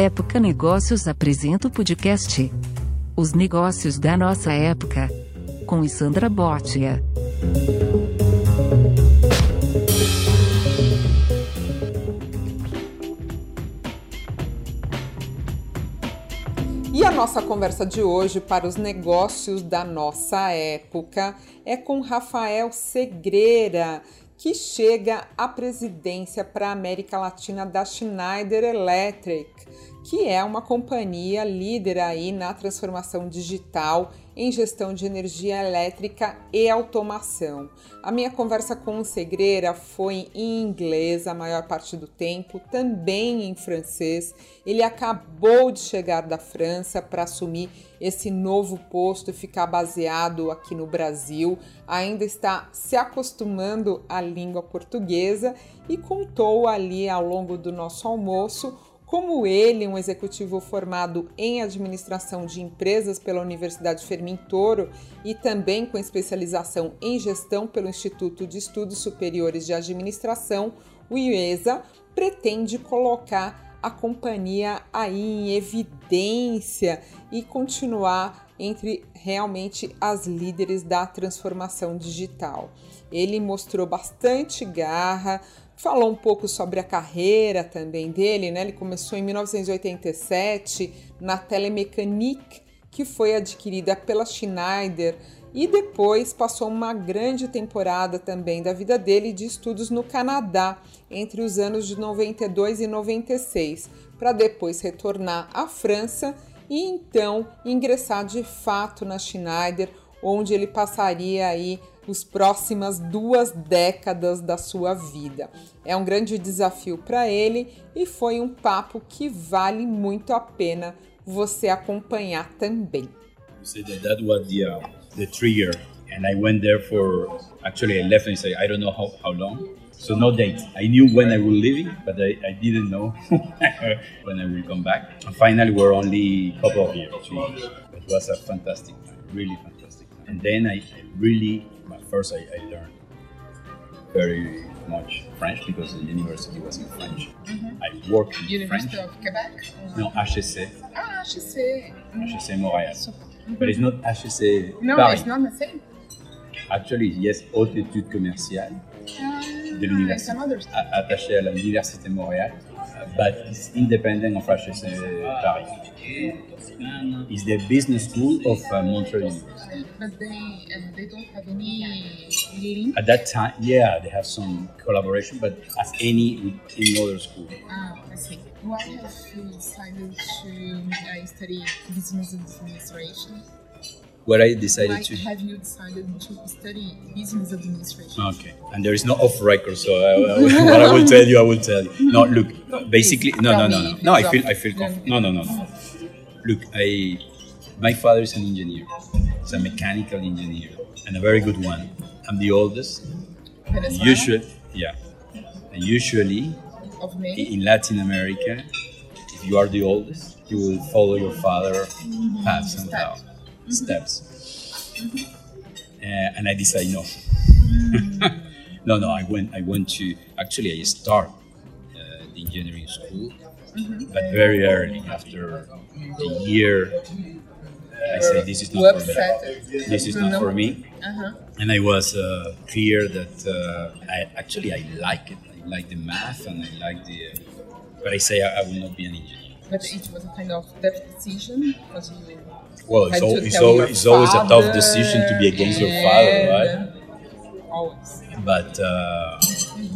Época Negócios apresenta o podcast Os Negócios da Nossa Época, com Isandra Botia. E a nossa conversa de hoje para os negócios da nossa época é com Rafael Segreira, que chega à presidência para a América Latina da Schneider Electric, que é uma companhia líder aí na transformação digital em gestão de energia elétrica e automação. A minha conversa com o Segreira foi em inglês a maior parte do tempo, também em francês. Ele acabou de chegar da França para assumir esse novo posto e ficar baseado aqui no Brasil. Ainda está se acostumando à língua portuguesa e contou ali ao longo do nosso almoço como ele, um executivo formado em administração de empresas pela Universidade Fermintoro e também com especialização em gestão pelo Instituto de Estudos Superiores de Administração, o IESA, pretende colocar a companhia aí em evidência e continuar entre realmente as líderes da transformação digital. Ele mostrou bastante garra, falou um pouco sobre a carreira também dele, né? Ele começou em 1987 na Telemecanique, que foi adquirida pela Schneider, e depois passou uma grande temporada também da vida dele de estudos no Canadá, entre os anos de 92 e 96, para depois retornar à França e então ingressar de fato na Schneider, onde ele passaria aí as próximas duas décadas da sua vida. É um grande desafio para ele e foi um papo que vale muito a pena você acompanhar também. So that, that was the, uh, the trigger and I went there for actually I left and said I don't know how, how long. So no date. I knew when I was leaving but I, I didn't know when I will come back. And finally we're only a couple of years it was a fantastic time really fantastic and then I really first I, I learned very much French because the university was in French. Mm-hmm. I worked in University French. of Quebec? No, HEC. Ah, HEC. HEC Montréal. But it's not HEC No, Paris. it's not the same. Actually, yes, haute études commerciales Ah, de l'université, attachée à l'université Montréal, but it's independent of HEC Paris. It's the business school of uh, Montreal University. But they, uh, they don't have any link. At that time, yeah, they have some collaboration, but as any with any other school. Ah, I see. Why have you decided to uh, study business administration? Where I decided Why to. have you decided to study business administration? Okay, and there is no off record, so I, uh, I, what I will tell you, I will tell you. No, look, basically, no, no, no, no, no. I feel, I feel comfortable. No, no, no, no. Look, I, my father is an engineer. He's a mechanical engineer and a very good one. I'm the oldest. Usually, yeah. And usually in Latin America, if you are the oldest, you will follow your father path somehow, steps. Uh, and I decided no. no, no. I went. I went to actually. I start uh, the engineering school, but very early after the year. I said this is not for me. This is not for me Uh-huh. and I was uh, clear that uh, I actually I like it. I like the math and I like the. Uh, but I say I, I will not be an engineer. But it was a kind of tough decision because you. Well, it's, al- it's, al- it's always a tough decision to be against your father, right? Always. But uh,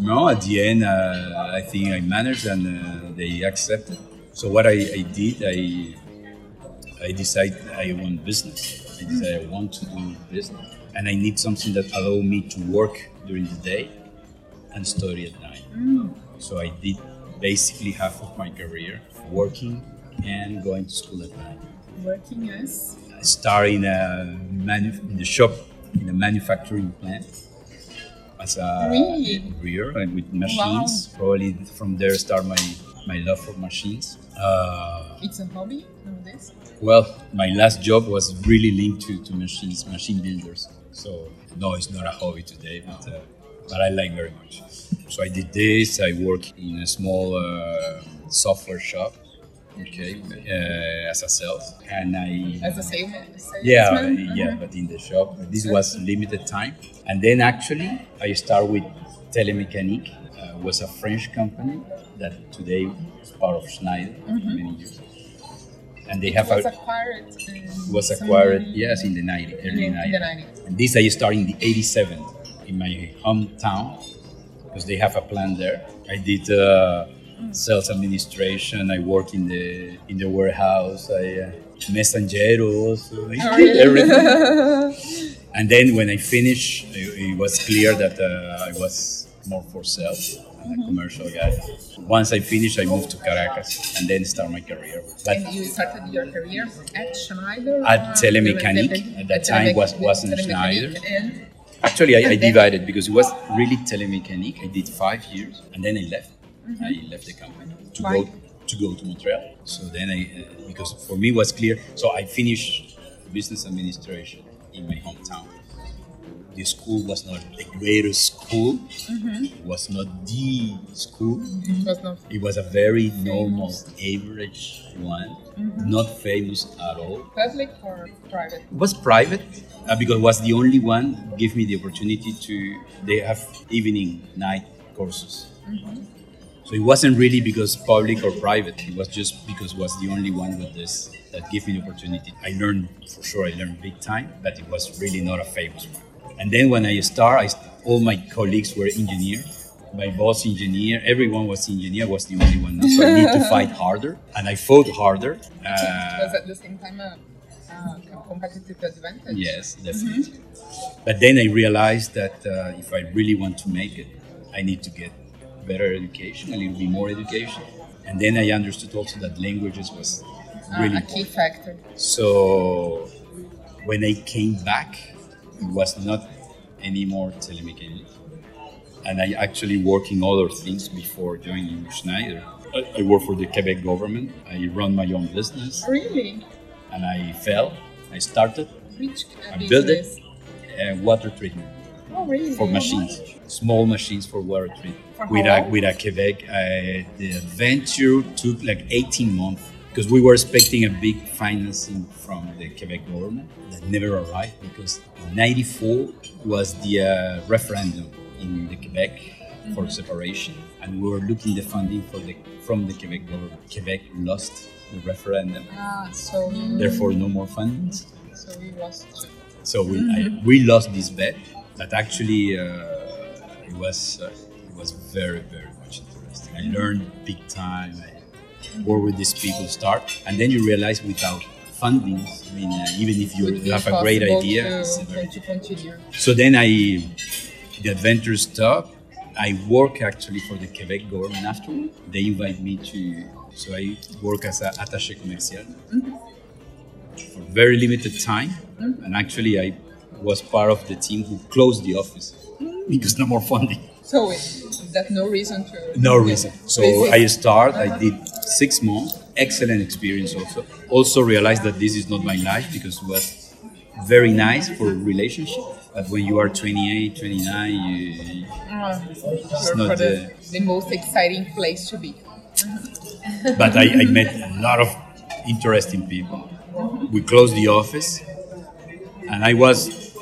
no, at the end, uh, I think I managed and uh, they accepted. So what I, I did, I I decided I want business. I decided I want to do business, and I need something that allow me to work during the day and study at night. So I did basically half of my career working and going to school at night. Working as. I started in a manu- in the shop in a manufacturing plant as a Really? rear and with machines. Probably from there start my my love for machines. Uh, It's a hobby nowadays. well, my last job was really linked to, to machines, machine builders. So no, it's not a hobby today, but uh, but I like very much. So I did this. I work in a small uh, software shop okay, uh, as a sales, and I As a salesman? yeah, yeah, but in the shop. This was limited time, and then actually I start with Telemecanique Uh, was a French company that today is part of Schneider for many years, and they have was a acquired. Was acquired yes in the 90 early in, 90s. the 90s. And this I started in the 87 in my hometown because they have a plant there. I did uh, sales administration. I work in the in the warehouse. I uh, I did really? everything. and then when I finished, it, it was clear that uh, I was more for sales. A commercial guy. Once I finished, I moved to Caracas and then start my career. But And you started your career at Schneider? At Telemecanique. At that time was- wasn't Schneider. Actually, I, I divided because it was really Telemecanique. I did five years, and then I left. I left the company to Why? go to go to Montreal. So then I, uh, because for me it was clear. So I finished uh, business administration in my hometown. The school was not the greatest school. It was not the school. it was not It was a very normal, average one, mm-hmm. not famous at all. public or private? It was private uh, because it was the only one give me the opportunity to they have evening night courses so it wasn't really because public or private it was just because it was the only one with this that gave me the opportunity. I learned for sure i learned big time but it was really not a famous one. And then when i start I, all my colleagues were engineers. My boss engineer everyone was engineer was the only one. So i need to fight harder and i fought harder uh, was at the same time a, a competitive advantage? Yes, definitely. But then I realized that uh, if I really want to make it, I need to get better education, a little bit more education. And then I understood also that languages was Uh, really a key important. factor. So when I came back, it was not anymore telemechanics. And I actually work in other things before joining Schneider. I, I work for the Quebec government. I run my own business Really? and I fell. I started Which uh, I built it. business? uh, water treatment Oh, really? for machines, small machines for water treatment. For With a, with a Quebec, uh, the venture took like 18 months because we were expecting a big financing from the Quebec government that never arrived because 94 was the uh, referendum in the Quebec for separation. And we were looking the funding for the from the Quebec government. Quebec lost the referendum, Ah, so therefore no more funding. so it was So we, I, we lost this bet, but actually uh, it was uh, it was very very much interesting. I learned big time. I work with these people, start, and then you realize without funding, I mean, uh, even if you, would have a great idea, it's very continue. so then I, the adventure stopped. I work actually for the Quebec government afterward. They invite me to, so I work as an attaché commercial for very limited time. And actually, I was part of the team who closed the office because no more funding. So it, that no reason to No reason. So Basic. I start. I did six months. Excellent experience. Also, also realized that this is not my life because it was very nice for relationship. But when you are 28, 29, you, Ah, you're not the, the- the most exciting place to be. but I, I met a lot of interesting people. We closed the office, and I was,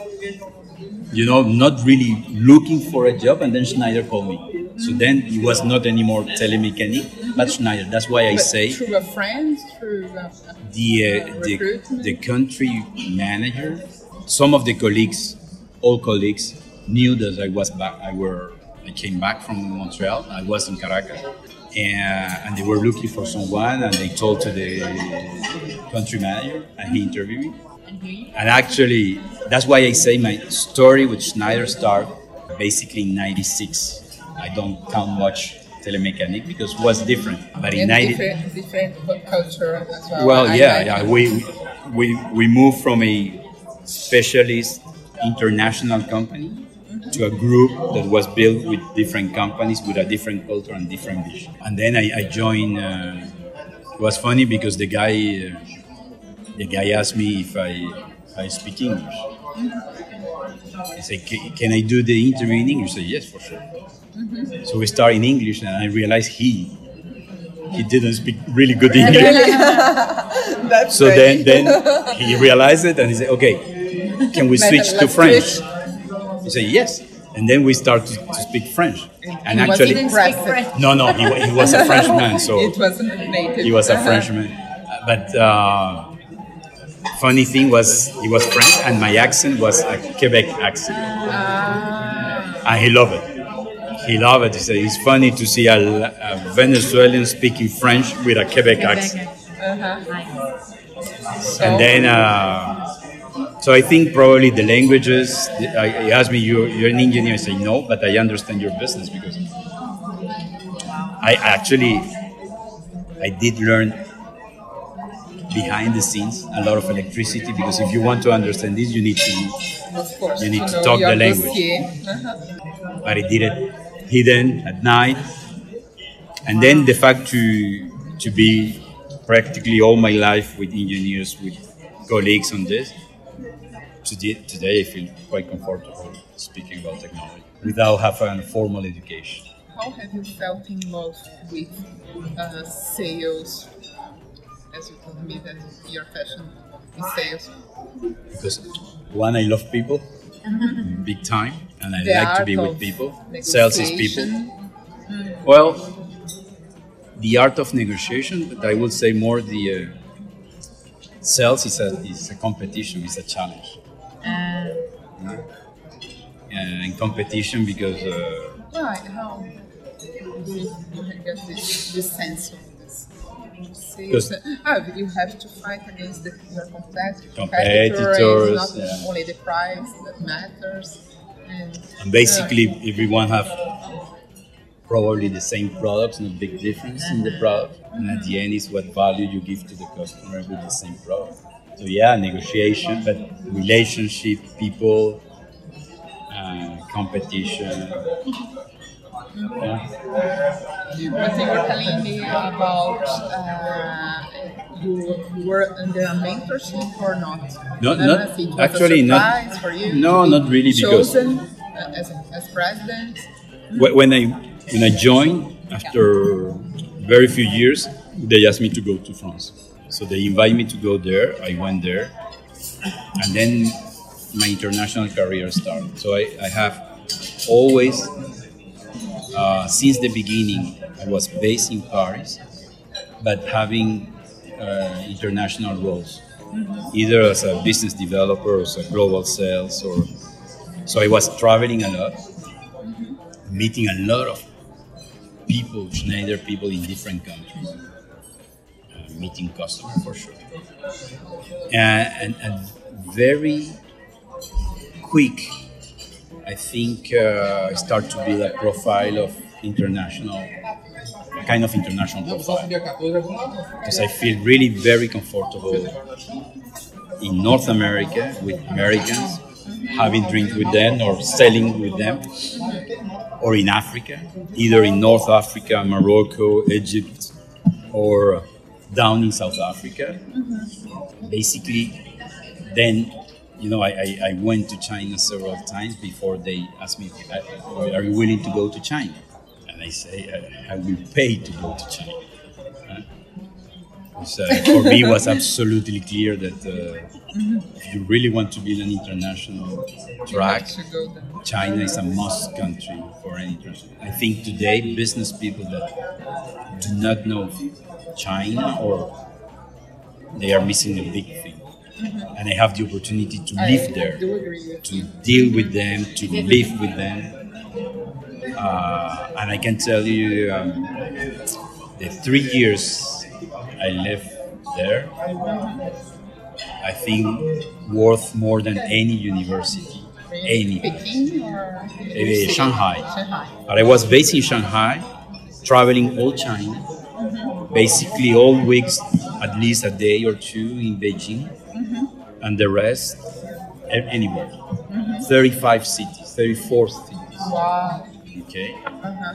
you know, not really looking for a job. And then Schneider called me. So then it was not anymore Telemecanique, but Schneider. That's why I But say through a friend, through a, the uh, the, the country manager, some of the colleagues, all colleagues, knew that I was back. I were I came back from Montreal. I was in Caracas, and, and they were looking for someone. And they told to the country manager, and he interviewed me. And actually, that's why I say my story with Schneider started basically in '96. I don't count much telemechanic because it was different. But in and 90, different, different culture as well. well, yeah, like yeah. We we we moved from a specialist international company to a group that was built with different companies with a different culture and different vision. And then I, I joined. Uh, it was funny because the guy uh, the guy asked me if I if I speak English. He said, "Can I do the interview in English?" I said, "Yes, for sure." So we start in English, and I realized he he didn't speak really good English. So then, then he realized it and he said, okay, can we switch to French? He said, yes. And then we started to, to speak French. And actually, Didn't speak Impressive. French. no, no, he, he was a Frenchman, so it was native. he was a Uh-huh. Frenchman. But uh, funny thing was, he was French, and my accent was a Quebec accent, Ah, and he loved it. He loved it. He said it's funny to see a, a Venezuelan speaking French with a Quebec, accent. uh-huh. and then uh, so I think probably the languages. I, he asked me, you, "You're an engineer." I say, "No, but I understand your business because I actually I did learn behind the scenes a lot of electricity because if you want to understand this, you need to. You need to talk the language. But he did it hidden at night, and then the fact to to be practically all my life with engineers, with colleagues on this. Today, today I feel quite comfortable speaking about technology without having a formal education. How have you felt in love with uh, sales? As you told me that your passion is sales. Because one, I love people, big time, and I The like to be with people. Sales is people. negotiation. Well, the art of negotiation, but I would say more the uh, sales is a is a competition, is a challenge. Uh, in competition because uh, Why? How do you get this, this sense of? Because-? Ah, you have to fight against the, your competitor. Competitors, It's not yeah. only the price that matters. And, and basically everyone have probably the same products, no big difference in the product, and at the end is what value you give to the customer with the same product. So yeah, negotiation, but relationship, people, uh, competition. Yeah. But you were telling me about uh, you, were under a mentorship or not? No, not- know if it was a actually not- For you no, not really, because- chosen uh, as, as president. When I when I joined after very few years, they asked me to go to France. So they invited me to go there. I went there, and then my international career started. So I, I have always, uh, since the beginning, I was based in Paris, but having uh, international roles, either as a business developer or as a global sales, or so I was traveling a lot meeting a lot of people, Schneider people in different countries, uh, meeting customers for sure, and, and, and very quick. I think uh, I start to build a profile of international, kind of international profile, because I feel really very comfortable in North America with Americans, having drinks with them or selling with them or in Africa, either in North Africa, Morocco, Egypt, or down in South Africa. Basically, then, you know, I, I, I went to China several times before they asked me, Are you willing to go to China? And I say, I, I will pay to go to China. Uh, so for me, it was absolutely clear that uh, if you really want to build an international track, To go there. China is a must country for any international. I think today business people that do not know China or they are missing a big thing. And I have the opportunity to live there, do agree with to deal with them, to live with them. Uh, and I can tell you, um, the three years I lived there, I think worth more than any university, any. Eh, Shanghai. Shanghai. But I was based in Shanghai, traveling all China, basically all weeks, at least a day or two in Beijing, and the rest anywhere. 35 cities, 34 cities. Wow. Okay. Uh-huh.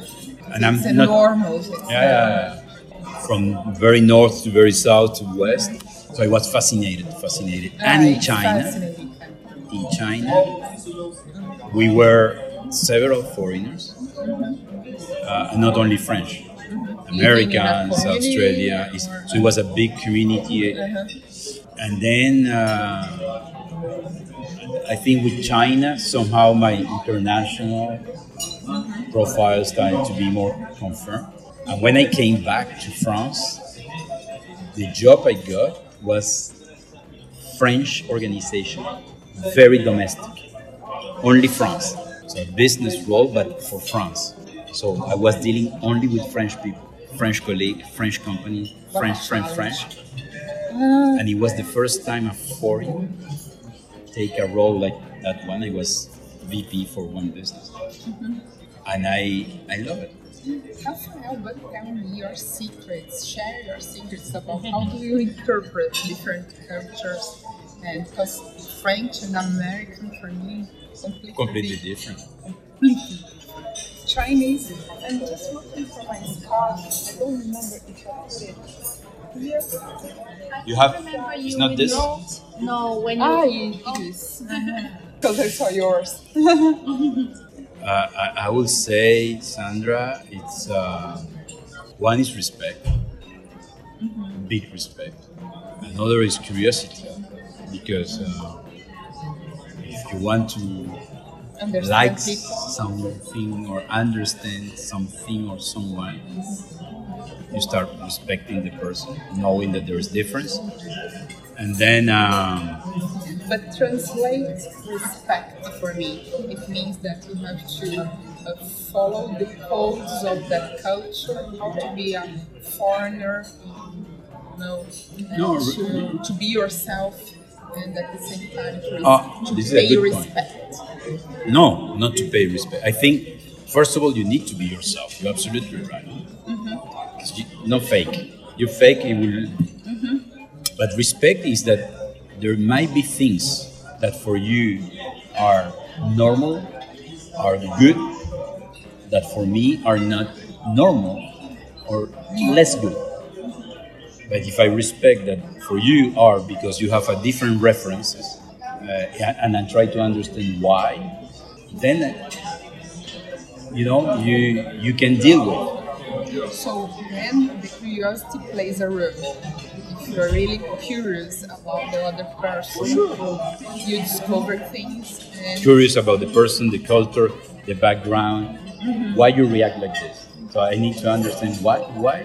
And I'm it's not. enormous. It's Yeah, yeah, yeah. From very north to very south to west. So I was fascinated, fascinated. And in China, in China, we were several foreigners, uh, not only French. Americans, Australia. So it was a big community. Uh-huh. And then uh, I think with China, somehow my international profile started to be more confirmed. And when I came back to France, the job I got was French organization, very domestic, only France. So a business role, but for France. So I was dealing only with French people, French colleague, French company, French, French, French. Ah, and it was the first time a foreign take a role like that one. I was VP for one business, mm-hmm. and I I love it. Rafael, but tell me your secrets. Share your secrets about how do you interpret different cultures, and because French and American for me completely, Completely different. completely Chinese. I'm just looking for my scarf. I don't remember if I put it here. You have remember it's not this. no- No, when you. Ah, it is. Because I saw yours. Uh, I, I would say, Sandra, it's uh, one is respect, big respect. Another is curiosity, because uh, if you want to Understand like people. something or understand something or someone, you start respecting the person, knowing that there is difference, and then um, But translate respect for me. It means that you have to uh, follow the codes of that culture, how to be a foreigner, no, No, to, to be yourself, and at the same time to, Ah, to this is a pay good point. respect. No, not to pay respect. I think, first of all, you need to be yourself. You're absolutely right. No fake. You fake, it will. Mm-hmm. But respect is that there might be things that for you are normal, are good, that for me are not normal or less good. But if I respect that for you are because you have a different references, uh, and I try to understand why, then you know you you can deal with. So then the curiosity plays a role. If you're really curious about the other person, you discover things and Curious about the person, the culture, the background, mm-hmm. why you react like this. So I need to understand why why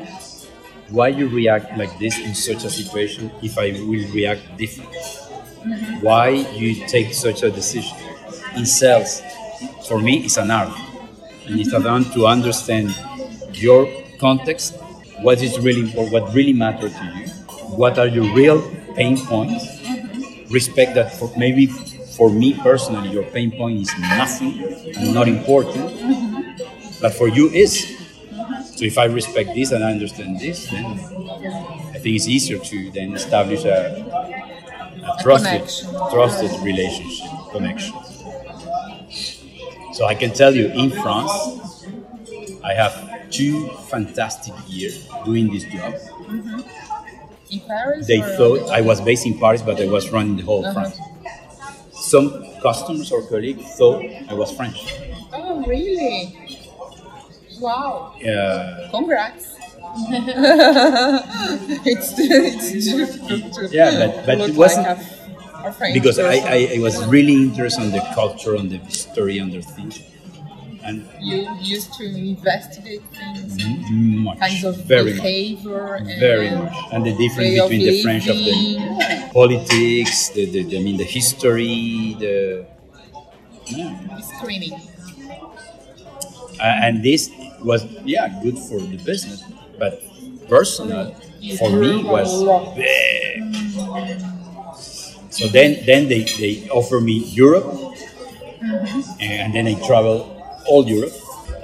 why you react like this in such a situation. If I will react differently, mm-hmm. why you take such a decision. In sales, for me, it's an art, and it's about mm-hmm. to understand your context, what is really important, what really matters to you, what are your real pain points. Respect that for maybe for me personally, your pain point is nothing and not important, but for you is. So if I respect this and I understand this, then I think it's easier to then establish a, a trusted, connection. trusted relationship, connection. So I can tell you, in France, I have two fantastic years doing this job. in Paris They thought I was based in Paris, but I was running the whole Uh-huh. France. Some customers or colleagues thought I was French. Oh, really? Wow! Uh, Congrats! it's, it's difficult to Yeah, but- but look it wasn't- like because I. I, I was really interested in the culture, on the history, on the things. And you used to investigate things, mm-hmm. Mm-hmm. much, kinds of very much, behavior, and very much. And the difference between the French of the politics, the, the, I mean the history, the yeah. screening. Uh, and this was yeah good for the business, but personal for me was big. So then then they, they offer me Europe, mm-hmm. and then I travel all Europe,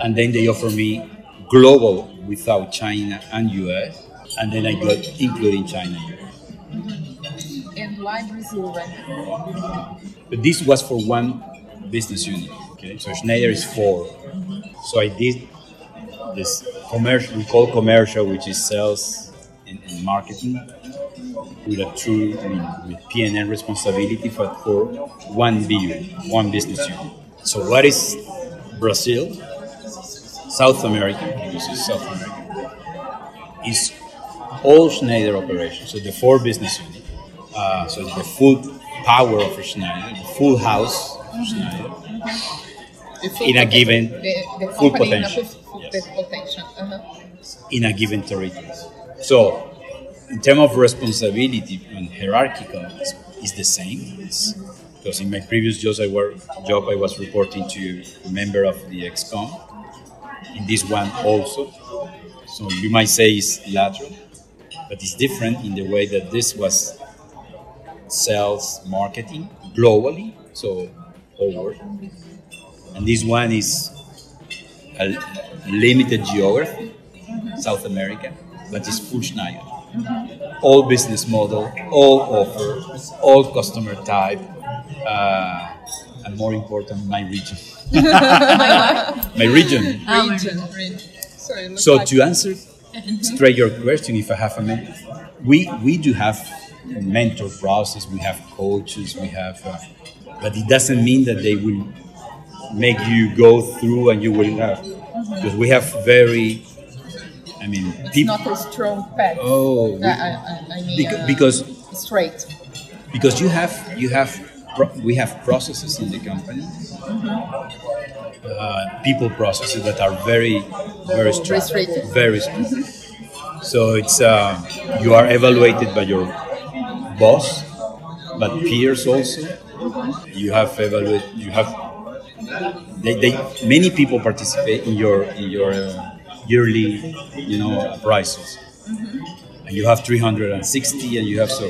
and then they offer me global without China and US, and then I got including China. and US. And why Brazil right But this was for one business unit. Okay, so Schneider is four. So I did this commercial, we call commercial, which is sales and, and marketing, with a true, I mean, with P&L responsibility for, for one BU, one business unit. So what is Brazil? South America, because it's South America. is all Schneider operations. So the four business units. Uh, so the full power of Schneider, the full house of Schneider full in a given the, the full company in a potential. full- Yes. potential. Uh-huh. in a given territory. So, in terms of responsibility and hierarchical, it's, it's the same. It's, because in my previous jobs, I were, job, I was reporting to a member of the EXCOM. In this one also, so you might say it's lateral, but it's different in the way that this was sales marketing globally, so world, and this one is a limited geography, South America, but it's full Schneider. Mm-hmm. All business model, all offer, all customer type, uh, and more important, my region. my region. Region, region. So, So like to answer straight your question, if I have a mentor, we we do have mentor process. We have coaches. We have, uh, but it doesn't mean that they will make you go through and you will have because we have very. I mean, it's people. not a strong path. Oh, I, I, I- I mean, Beca- uh, because straight. because you have you have we have processes in the company. Uh, people processes that are very very strict very strict so it's uh, you are evaluated by your boss but peers also. You have evaluate you have they, they many people participate in your in your uh, yearly you know appraisals and you have 360 and you have so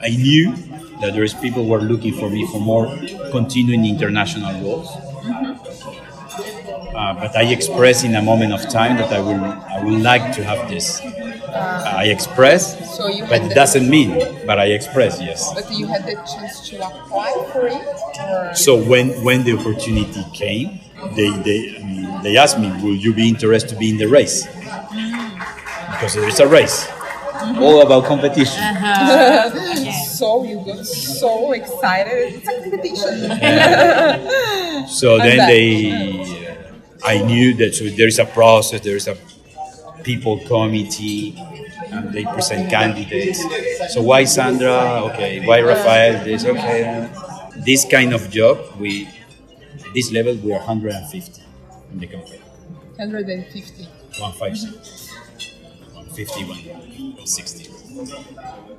i knew that there is people who are looking for me for more continuing international roles. Mm-hmm. uh, but i express in a moment of time that i will i would like to have this. Uh, I express So you but it doesn't mean but i express yes. But you had the chance to apply for it? Or? So when when the opportunity came they they I mean, they asked me will you be interested to be in the race? Mm-hmm. Because there is a race. Mm-hmm. All about competition uh-huh. So you got so excited. It's a competition. So then that- they, uh, I knew that so there is a process, there is a people committee, and they present candidates. So why Sandra? Okay. Why Rafael? This okay. This kind of job, we, this level, we are 150 in the company. 150. 150. 150, 160.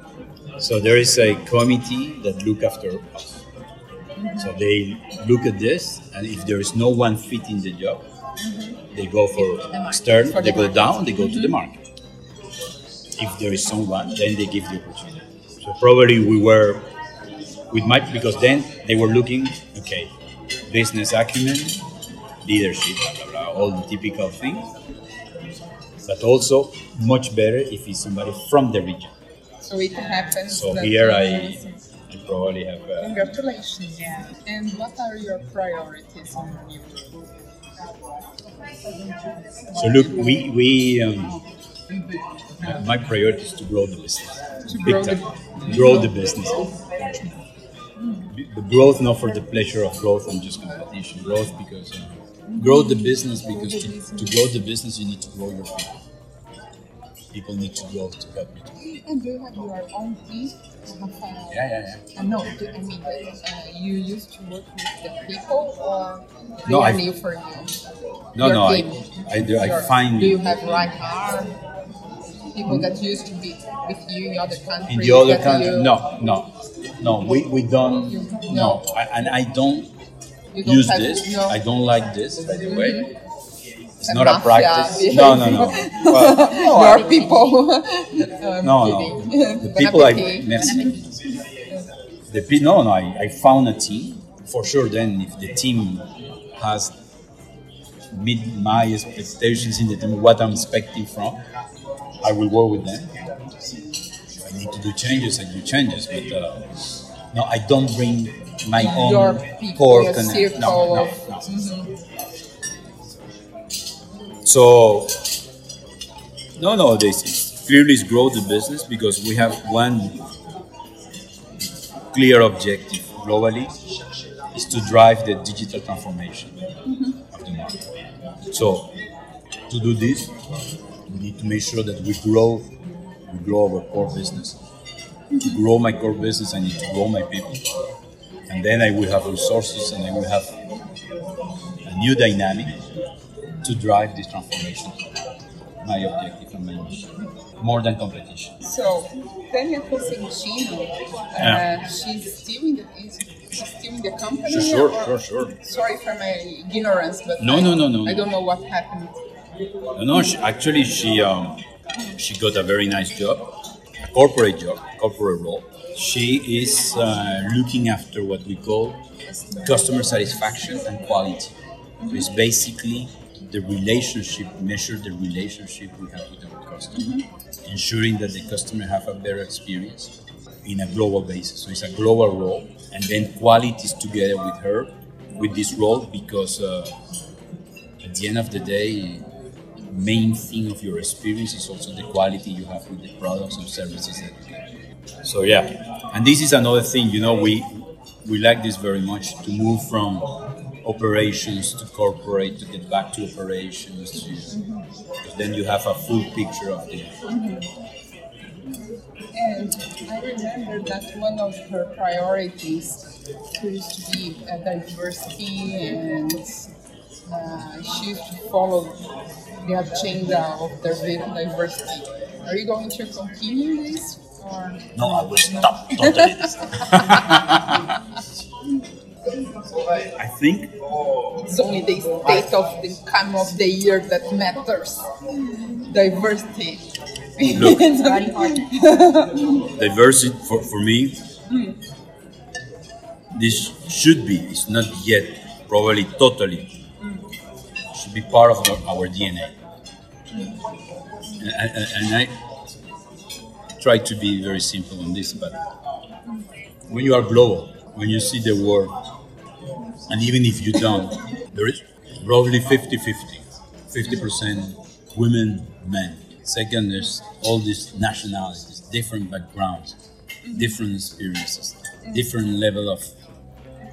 So there is a committee that look after us. So they look at this, and if there is no one fit in the job, they go for external, For they the go market. down, they go to the mm-hmm. market. If there is someone, then they give the opportunity. So probably we were with my because then they were looking, okay, business acumen, leadership, blah blah blah, all the typical things. But also much better if it's somebody from the region. So it happens. So here uh, I, I probably have. Uh, Congratulations. Yeah. And what are your priorities in your So look, we we um, my priority is to grow the business. To Big grow the- grow the business. The growth not for the pleasure of growth and just competition. Growth because uh, grow the business because to, to grow the business you need to grow your people. People need to go to help. To, And do you have your own team? Yeah, yeah, yeah. Uh, no, do- I mean, uh, you used to work with the people or No, are I- new for you? No, no, I. I do. I find Do you have right arm? People that used to be with you in other countries? in the other country. you- No, no, no. We we don't. You- No, no. I, and I don't don't use this. No. Mm-hmm. I don't like this, by the way. It's A not a mafia practice. No, no, no. Well, no, Your I- people. no, no. The people I merci. The pe- no, no. I, I found a team for sure. Then, if the team has meet my expectations in the team, what I'm expecting from, I will work with them. If I need to do changes, I do changes. But uh, no, I don't bring my own Your people, core your connect. No, no, of- no. So no, no, this is clearly is grow the business because we have one clear objective globally is to drive the digital transformation of the market. So to do this, We need to make sure that we grow, we grow our core business. To grow my core business, I need to grow my people, and then I will have resources and I will have a new dynamic to drive this transformation. My objective and my mission, more than competition. So, Tania Cosentino, uh, Yeah. she's still in the is she's still in the company. Sure, sure, or- sure, sure. Sorry for my ignorance, but No, I, no, no, no. I don't know what happened. No, she, actually, she um, she got a very nice job, a corporate job, corporate role. She is uh, looking after what we call customer satisfaction and quality. So it's basically the relationship, measure the relationship we have with our customer, ensuring that the customer have a better experience in a global basis. So it's a global role, and then quality is together with her, with this role, because uh, at the end of the day, main thing of your experience is also the quality you have with the products and services that you get. So yeah, and this is another thing. You know, we we like this very much to move from operations to corporate to get back to operations. To, because then you have a full picture of the. And I remember that one of her priorities used to be diversity, and uh, she used to follow the agenda of diver- diversity. Are you going to continue this? Or? No, I will stop totally. I think It's only the state of the time of the year that matters. Diversity. Look. diversity for, for me this should be it's not yet probably totally should be part of the- our dna and, and, and i try to be very simple on this but when you are global when you see the world and even if you don't there is roughly 50-50 50% women men. Second there's all these nationalities different backgrounds different experiences different level of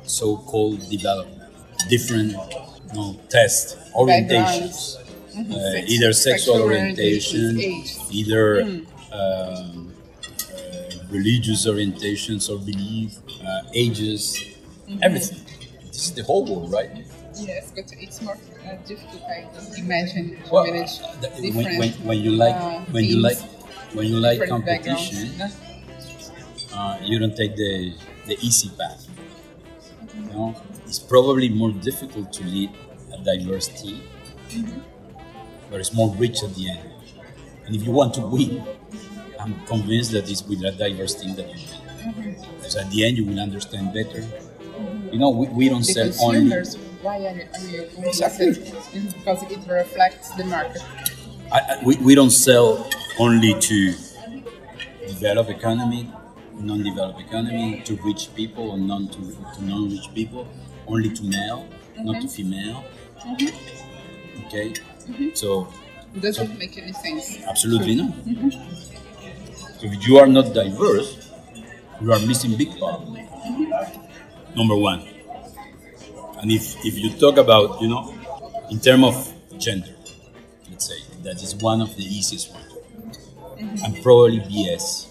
so-called development different you know, test orientations uh, either sexual orientation age. either um, uh, religious orientations or belief uh, ages everything this is the whole world right Yes, but it's more uh, difficult, I imagine, to Well, manage different. when, when you like uh, when you like when you like competition, uh, you don't take the the easy path. You know, it's probably more difficult to lead a diverse team, but it's more rich at the end. And if you want to win, I'm convinced that it's with a diverse team that you win. Because at the end, you will understand better. You know, we, we don't The sell only. consumers, why are you, Exactly. Because it reflects the market. I, I, we, we don't sell only to developed economy, non-developed economy, to rich people or non to, to non-rich people, only to male, not to mm-hmm. female. Mm-hmm. Okay, mm-hmm. so It doesn't make any sense. absolutely not. So if you are not diverse, you are missing big part. Number one, and if if you talk about you know, in terms of gender, let's say that is one of the easiest ones. I'm mm-hmm. probably BS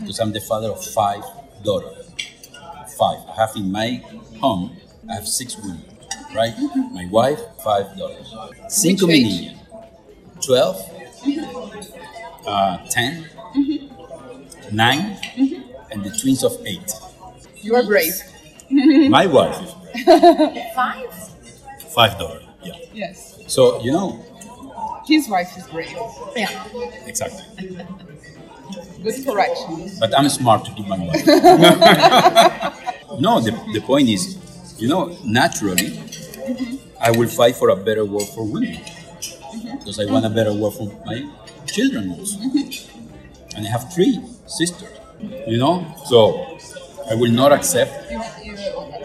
because I'm the father of five daughters. Five. I have in my home, I have six women, right? Mm-hmm. My wife, five daughters. Cinco meninas. 12, mm-hmm. uh, 10, 9, and the twins of 8. You are brave. My wife is Five? five dollars, Yeah. Yes. So, you know, His wife is brave. Yeah. exactly. Good correction. But I'm smart to keep my wife. no, the, the point is, you know, naturally, mm-hmm. I will fight for a better world for women mm-hmm. because I want a better world for my children also. Mm-hmm. And I have three sisters, you know, so I will not accept. You, you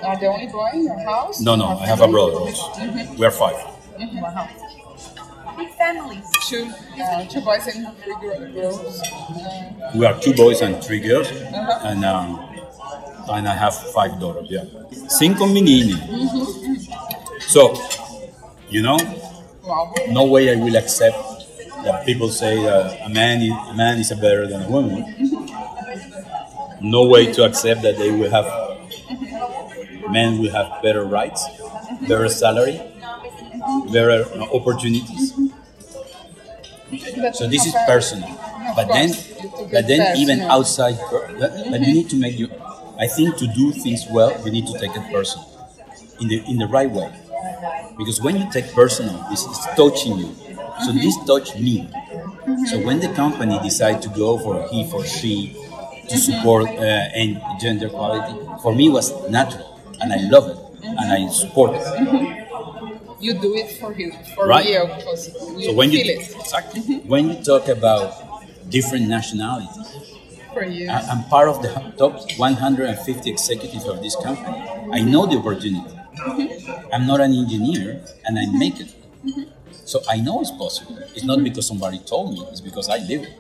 are the only boy in your house? No, no, I have a brother also. We are five. Wow. Big families. Two, uh, two boys and three girls. Uh, We are two boys and three girls, and um, and I have five daughters. Yeah, cinco menini. So, you know, no way I will accept that people say that a man is, a man is better than a woman. No way to accept that they will have men will have better rights, better salary, better opportunities. So this is personal. But then, but then even outside, but you need to make you. I think to do things well, you need to take it personal, in the in the right way. Because when you take personal, this is touching you. So this touched me. So when the company decide to go for he for she to support uh, and gender equality, for me was natural, and I love it, and I support it. you do it for you, for Right. real, because you So when you it exactly when you talk about different nationalities, for you. I- I'm part of the top 150 executives of this company. I know the opportunity. Mm-hmm. I'm not an engineer, and I make it. Mm-hmm. So I know it's possible. It's not mm-hmm. because somebody told me. It's because I live it.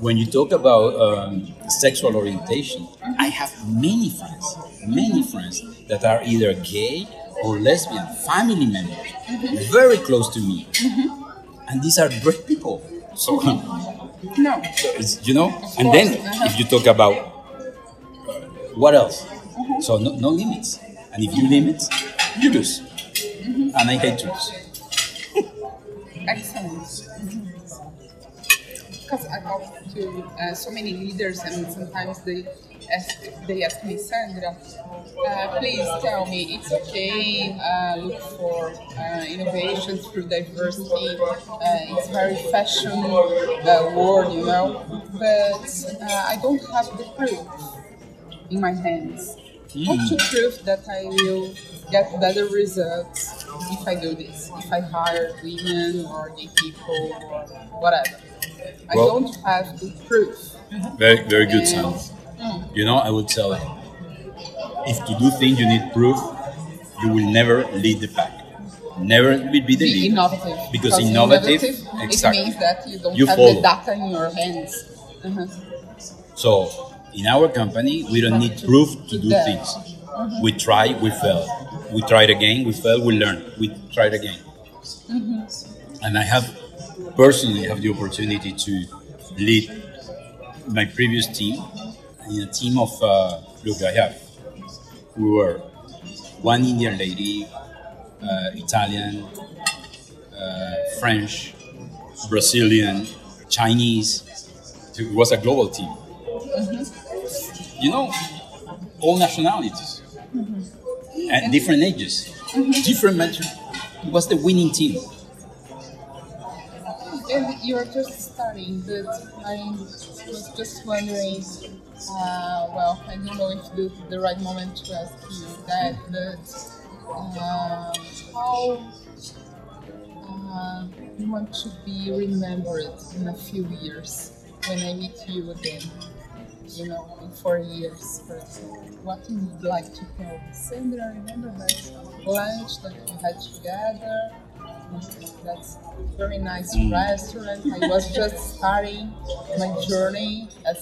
When you talk about um, sexual orientation, I have many friends, many friends that are either gay or lesbian, family members, very close to me, and these are great people. So no, it's, you know and then uh-huh. if you talk about uh, what else so no, no limits and if you limit you lose and i hate to lose excellent. Because I talk to uh, so many leaders, and sometimes they ask, they ask me, Sandra, uh, please tell me it's okay uh, look for uh, innovation through diversity. Uh, it's very fashion uh, word, you know, but uh, I don't have the proof in my hands. How to prove that I will get better results if I do this, if I hire women or gay people or whatever. I Well- don't have the proof. very very good And- sound you know i would tell you if to do things you need proof you will never lead the pack never will be the Be leader innovative. because innovative, it exactly. means that you don't You have follow. the data in your hands. Uh-huh. So in our company, we don't need proof to do things. We try, we fail. We tried again, we fail, we learn. We tried again. And I have personally have the opportunity to lead my previous team in a team of uh, look I have we were one Indian lady, uh, Italian, uh, French, Brazilian, Chinese. It was a global team. You know, all nationalities and different ages, different mental. It was the winning team. And you're just starting, but I was just wondering. Uh, well, I don't know if this is the right moment to ask you that, but uh, how uh, you want to be remembered in a few years when I meet you again? You know, in four years, for example. What you would like to tell? Sandra, remember that lunch that we had together? That's a very nice restaurant. I was just starting my journey as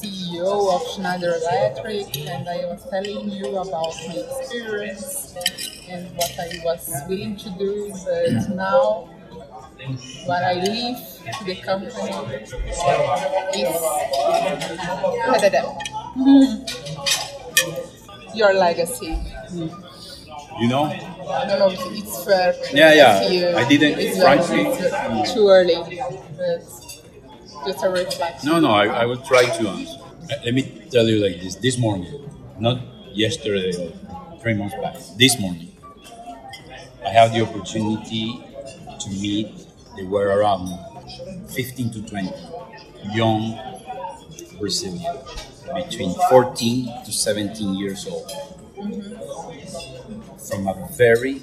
CEO of Schneider Electric, and I was telling you about my experience and what I was willing to do. But now, what I leave to the company is your legacy. You know, I don't know if it's fair. Yeah, yeah. you. I didn't- It's frankly- it's too early, just a reflection. no, no, I, I will try to answer. Let- Let me tell you like this: this morning, not yesterday or three months back, this morning, I had the opportunity to meet. They were around 15 to 20 young Brazilians, between 14 to 17 years old, from a very,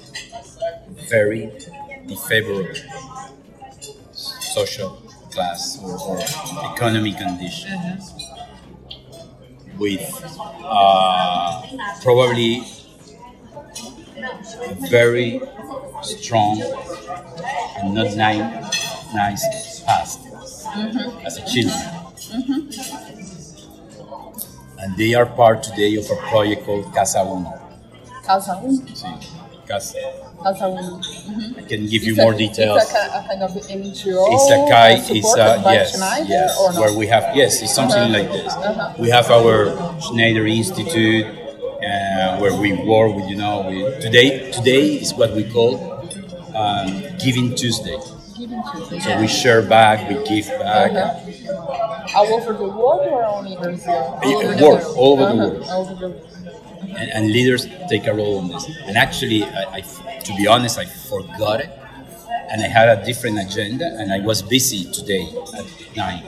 very defavorable social class or, or economic condition with uh, probably very strong and not nice, nice past as a children. And they are part today of a project called Casa Uno. Casa Uno? Sí, Casa, As a woman. Mhm. I can give you a- more details. It's a, a kind of NGO. It's a kind, it's a, yes, Schneider yes, or not? where we have, yes, it's something Uh-huh. like this. Uh-huh. We have our Schneider Institute, uh, where we work with, you know, we, today, today is what we call um, Giving Tuesday. So we share back, we give back. Uh-huh. All over the world or only Brazil? Uh, over world, all over the Uh-huh, world. all over the world. and, and leaders take a role in this. And actually, I, I, to be honest, I forgot it, and I had a different agenda, and I was busy today at nine.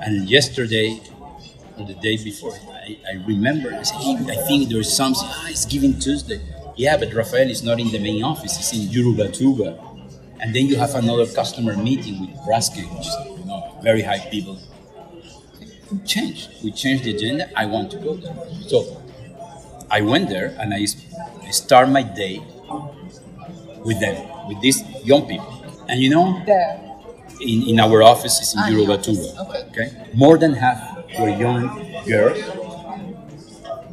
And yesterday, or the day before, I, I remember. I said, hey, I think there's something. Ah, it's Giving Tuesday. Yeah, but Rafael is not in the main office. He's in Urubatuba. And then you have another customer meeting with Braskem, which is you know very high people. We changed. We changed the agenda. I want to go there. So I went there and I start my day with them, with these young people. And you know, There. in, in our offices in Ah, Urubatuba, okay. okay, more than half were young girls,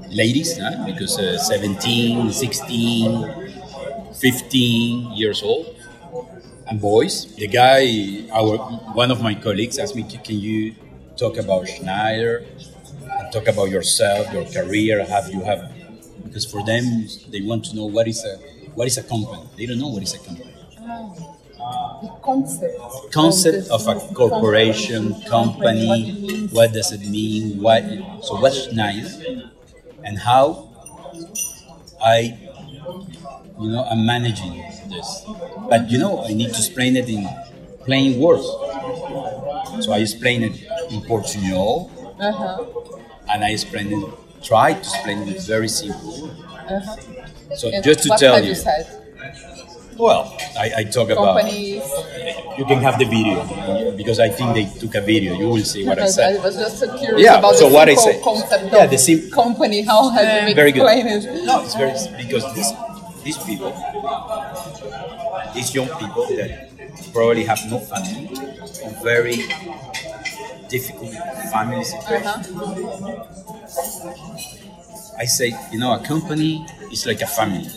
ladies, huh? because uh, 17, 16, 15 years old, and boys. The guy, our one of my colleagues asked me, "Can you talk about Schneider and talk about yourself, your career? Have you have?" Because for them, they want to know what is a what is a company. They don't know what is a company The concept. concept this of a corporation, what company, it means. what does it mean? What so what's nice, and how I, you know, I'm managing this. But you know, I need to explain it in plain words. So I explain it in Portuguese, Uh-huh. and I explain it, try to explain it very simple. Uh-huh. So And just to tell you, said? well, I, I talk about. Companies. You can have the video because I think they took a video. You will see what I I said. was just so curious Yeah, about so the what I say- concept yeah, of the sim- company. How has you Very good. it? No, it's very because these these people, these young people that probably have no family, very difficult family situation. Uh-huh. I say, you know, a company is like a family.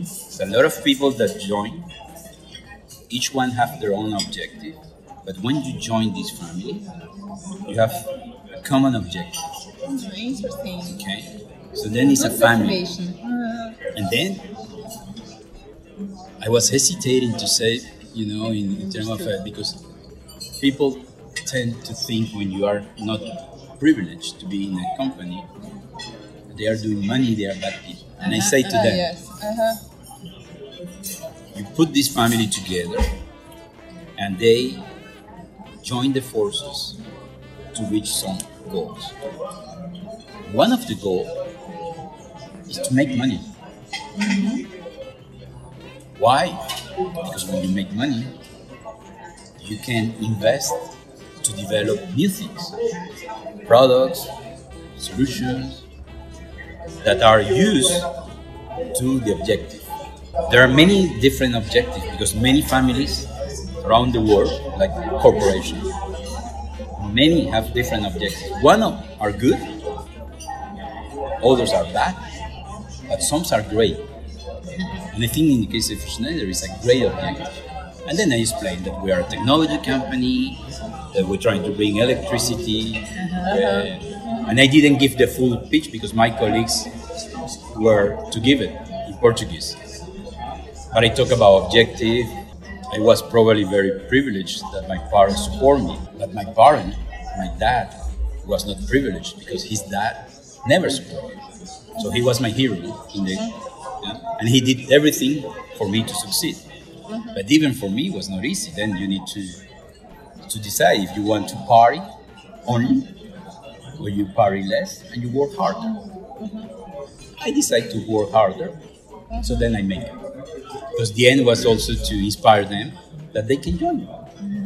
It's a lot of people that join. Each one have their own objective, but when you join this family, you have a common objective. Hmm, Interesting. Okay, so then it's a family. Uh, And then I was hesitating to say, you know, in, in terms of uh, because people tend to think when you are not privileged to be in a company, they are doing money, they are bad people. And I say to ah, them, yes. Uh-huh. you put this family together and they join the forces to reach some goals. One of the goals is to make money. Why? Because when you make money, you can invest to develop new things, products, solutions that are used to the objective. There are many different objectives because many families around the world, like corporations, many have different objectives. One of are good, others are bad, but some are great. And I think in the case of Schneider, it's a great objective. And then I explained that we are a technology company, that we're trying to bring electricity. uh, and I didn't give the full pitch because my colleagues were to give it in Portuguese. But I talk about objective. I was probably very privileged that my parents support me. But my parent, my dad, was not privileged because his dad never supported. me. So he was my hero in the, yeah, and he did everything for me to succeed. But even for me, it was not easy. Then you need to to decide if you want to party only, or you party less and you work harder. I decided to work harder, so then I made it. Because the end was also to inspire them that they can join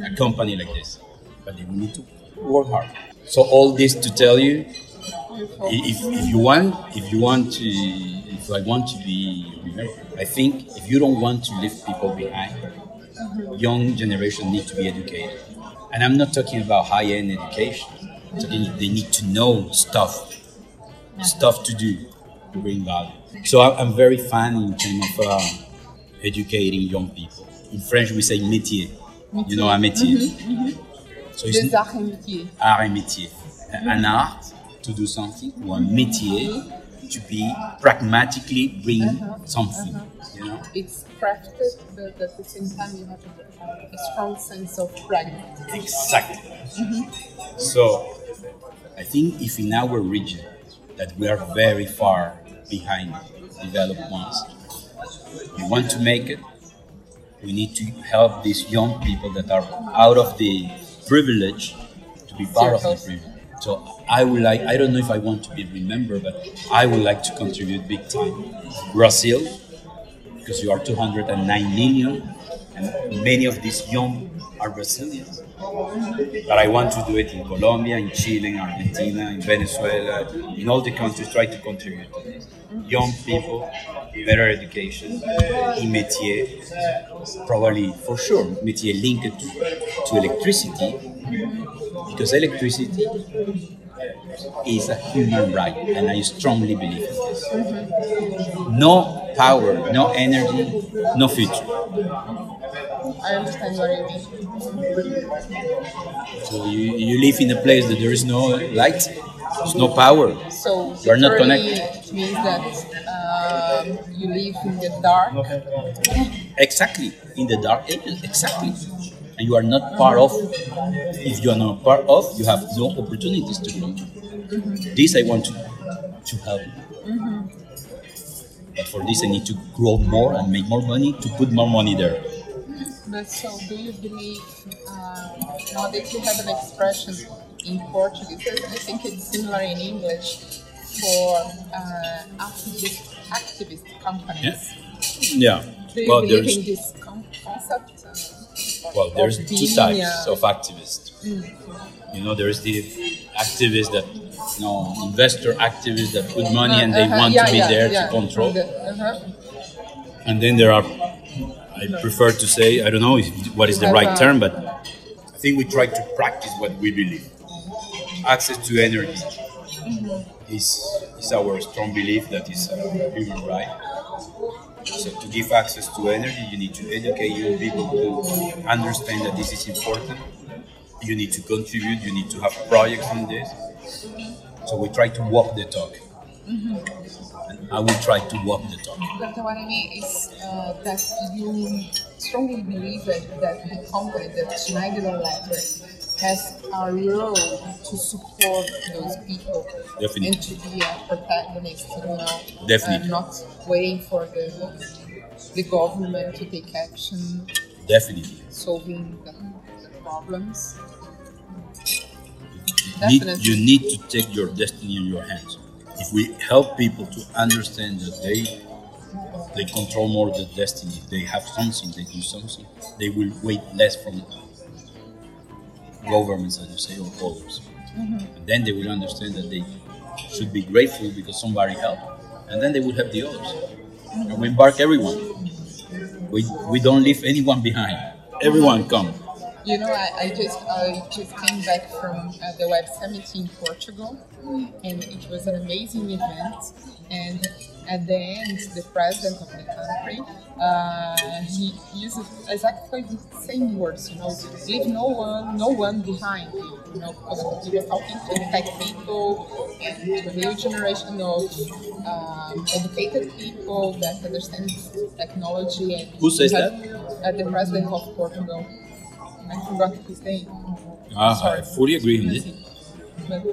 a company like this, but they need to work hard. So all this to tell you, if, if you want, if you want to, if I want to be remembered, I think if you don't want to leave people behind, young generation need to be educated. And I'm not talking about high-end education. I'm talking they need to know stuff, stuff to do to bring value. So I- I'm very fan in terms of uh, educating young people. In French, we say métier. You know, un métier. So it's Des arts et métiers. art et métier. An art to do something, or a métier to be pragmatically bring uh-huh, uh-huh, something. Uh-huh. You know, It's crafted, but at the same time you have a, a strong sense of pragmatism. exactly. Mm-hmm. So, I think if in our region that we are very far behind developed ones, we want to make it. We need to help these young people that are out of the privilege to be part of the privilege. So I would like, I don't know if I want to be remembered, but I would like to contribute big time. Brazil, because you are 209 million, and many of these young are Brazilians. But I want to do it in Colombia, in Chile, in Argentina, in Venezuela, in all the countries, try to contribute to this. Young people, better education, in métier, probably for sure, métier linked to, to electricity, because electricity is a human right, and I strongly believe in this. No power, no energy, no future. I understand what you mean. So you, you live in a place that there is no light, there's no power. So You are not connected. It means that um, you live in the dark. Exactly, in the dark ages, exactly. And you are not part of. If you are not part of, you have no opportunities to grow. This I want to, to help. But for this, I need to grow more and make more money to put more money there. But so, do you believe uh, now that you have an expression in Portuguese? I think it's similar in English for uh, activist, activist companies. Yeah. Do you Well, believe in this con- concept? Uh, well, there's two types uh, of activists. You know, there is the activists that, you know, investor activists that put money and they uh-huh, want yeah, to be yeah, there yeah, to control. the- uh-huh. And then there are, I prefer to say, I don't know if, what is the right term, but I think we try to practice what we believe. Access to energy is, is our strong belief that is a human right. So to give access to energy, you need to educate young people to understand that this is important. You need to contribute. You need to have projects on this. So we try to walk the talk. And I will try to walk the talk. But what I mean is uh, that you strongly believe that, that the company, that Schneider Electric, has a role to support those people Definitely. and to be a protagonist, you know, Definitely. and not waiting for the the government to take action, Definitely. solving the, the problems. Need, you need to take your destiny in your hands. If we help people to understand that they they control more the destiny, if they have something, they do something, they will wait less from governments, as you say, or others. And then they will understand that they should be grateful because somebody helped, and then they will help the others. And we embark everyone. We, we don't leave anyone behind. Everyone come. You know, I, I just I just came back from uh, the Web Summit in Portugal, and it was an amazing event. And at the end, the president of the country uh, he used exactly the same words. You know, leave no one, no one behind. You, you know, because he was talking to tech people and to a new generation of um, educated people that understand technology. And Who says that? Uh, the president of Portugal. I forgot his name. Ah, I fully agree this. But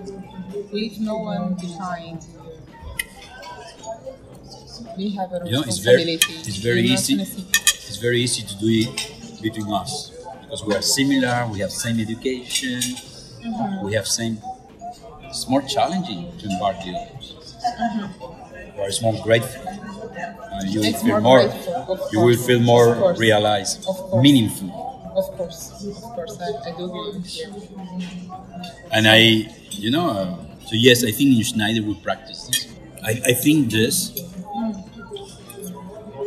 leave no one behind. We have a You know, it's very, it's very easy. It's very easy to do it between us because we are similar. We have same education. We have same. It's more challenging to embark the others. Or it's more grateful. Uh, you will feel more grateful, you will feel more realized, Of meaningful. Of course, of course, I, I do agree with you. And I, you know, uh, so yes, I think in Schneider we practice this. I, I think this,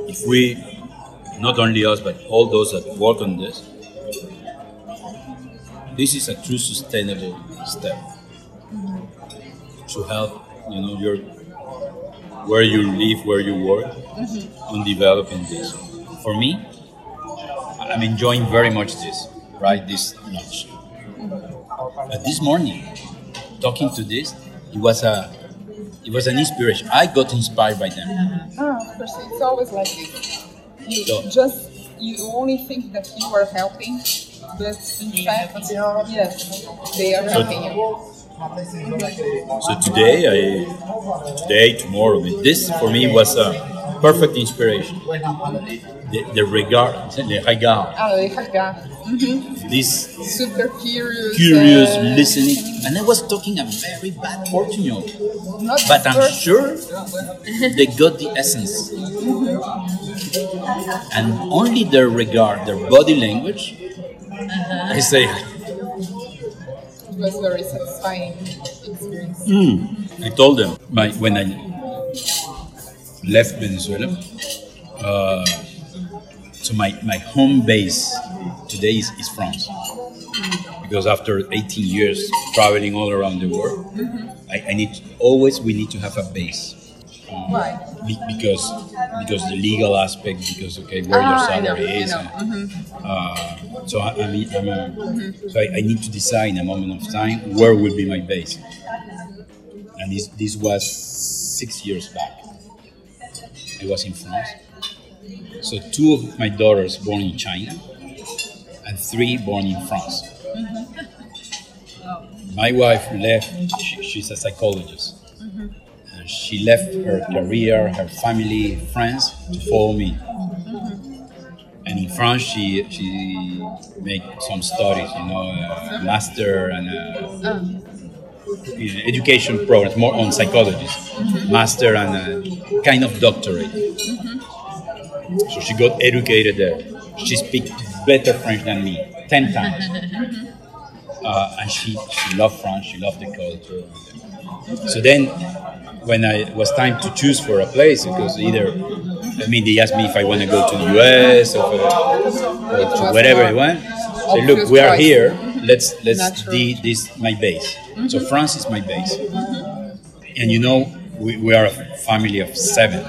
if we, not only us, but all those that work on this, this is a true sustainable step to help, you know, your, where you live, where you work, mm-hmm. on developing this. for me, I'm enjoying very much this, right? This lunch. Mm-hmm. But this morning, talking to this, it was a, it was an inspiration. I got inspired by them. Uh-huh. Of course, it's always like this. You So- just you only think that you are helping, but in fact, yes, they are So- helping you. So today, I, today, tomorrow, this for me was a perfect inspiration. The, the regard, the regard, Ah, they have got this super curious. curious uh, listening, and I was talking a very bad Portuguese, but I'm first- sure they got the essence. And only their regard, their body language, I say, It was very satisfying experience. I told them my, when I left Venezuela. Uh, so my, my home base today is, is France. Because after 18 years traveling all around the world, I, I need always we need to have a base. Why? Be- because because the legal aspect, because okay, where your Ah, know, salary is. and- uh, so I, I mean, I'm a, so I, I need to decide in a moment of time where will be my base. And this this was six years back. I was in France. So two of my daughters born in China, and three born in France. My wife left. She, she's a psychologist. She left her career, her family, friends to follow me. And in France, she she made some studies, you know, a master and uh, a, you education programs, more on psychology, master and a kind of doctorate. So she got educated there. She speaks better French than me, ten times. Uh, and she, she loved France, she loved the culture. So then, when I was time to choose for a place, because either, I mean, they asked me if I want to go to the US or, uh, or to wherever I went. Say, look, we are here. Let's let's do this my base. So France is my base, and you know we, we are a family of seven,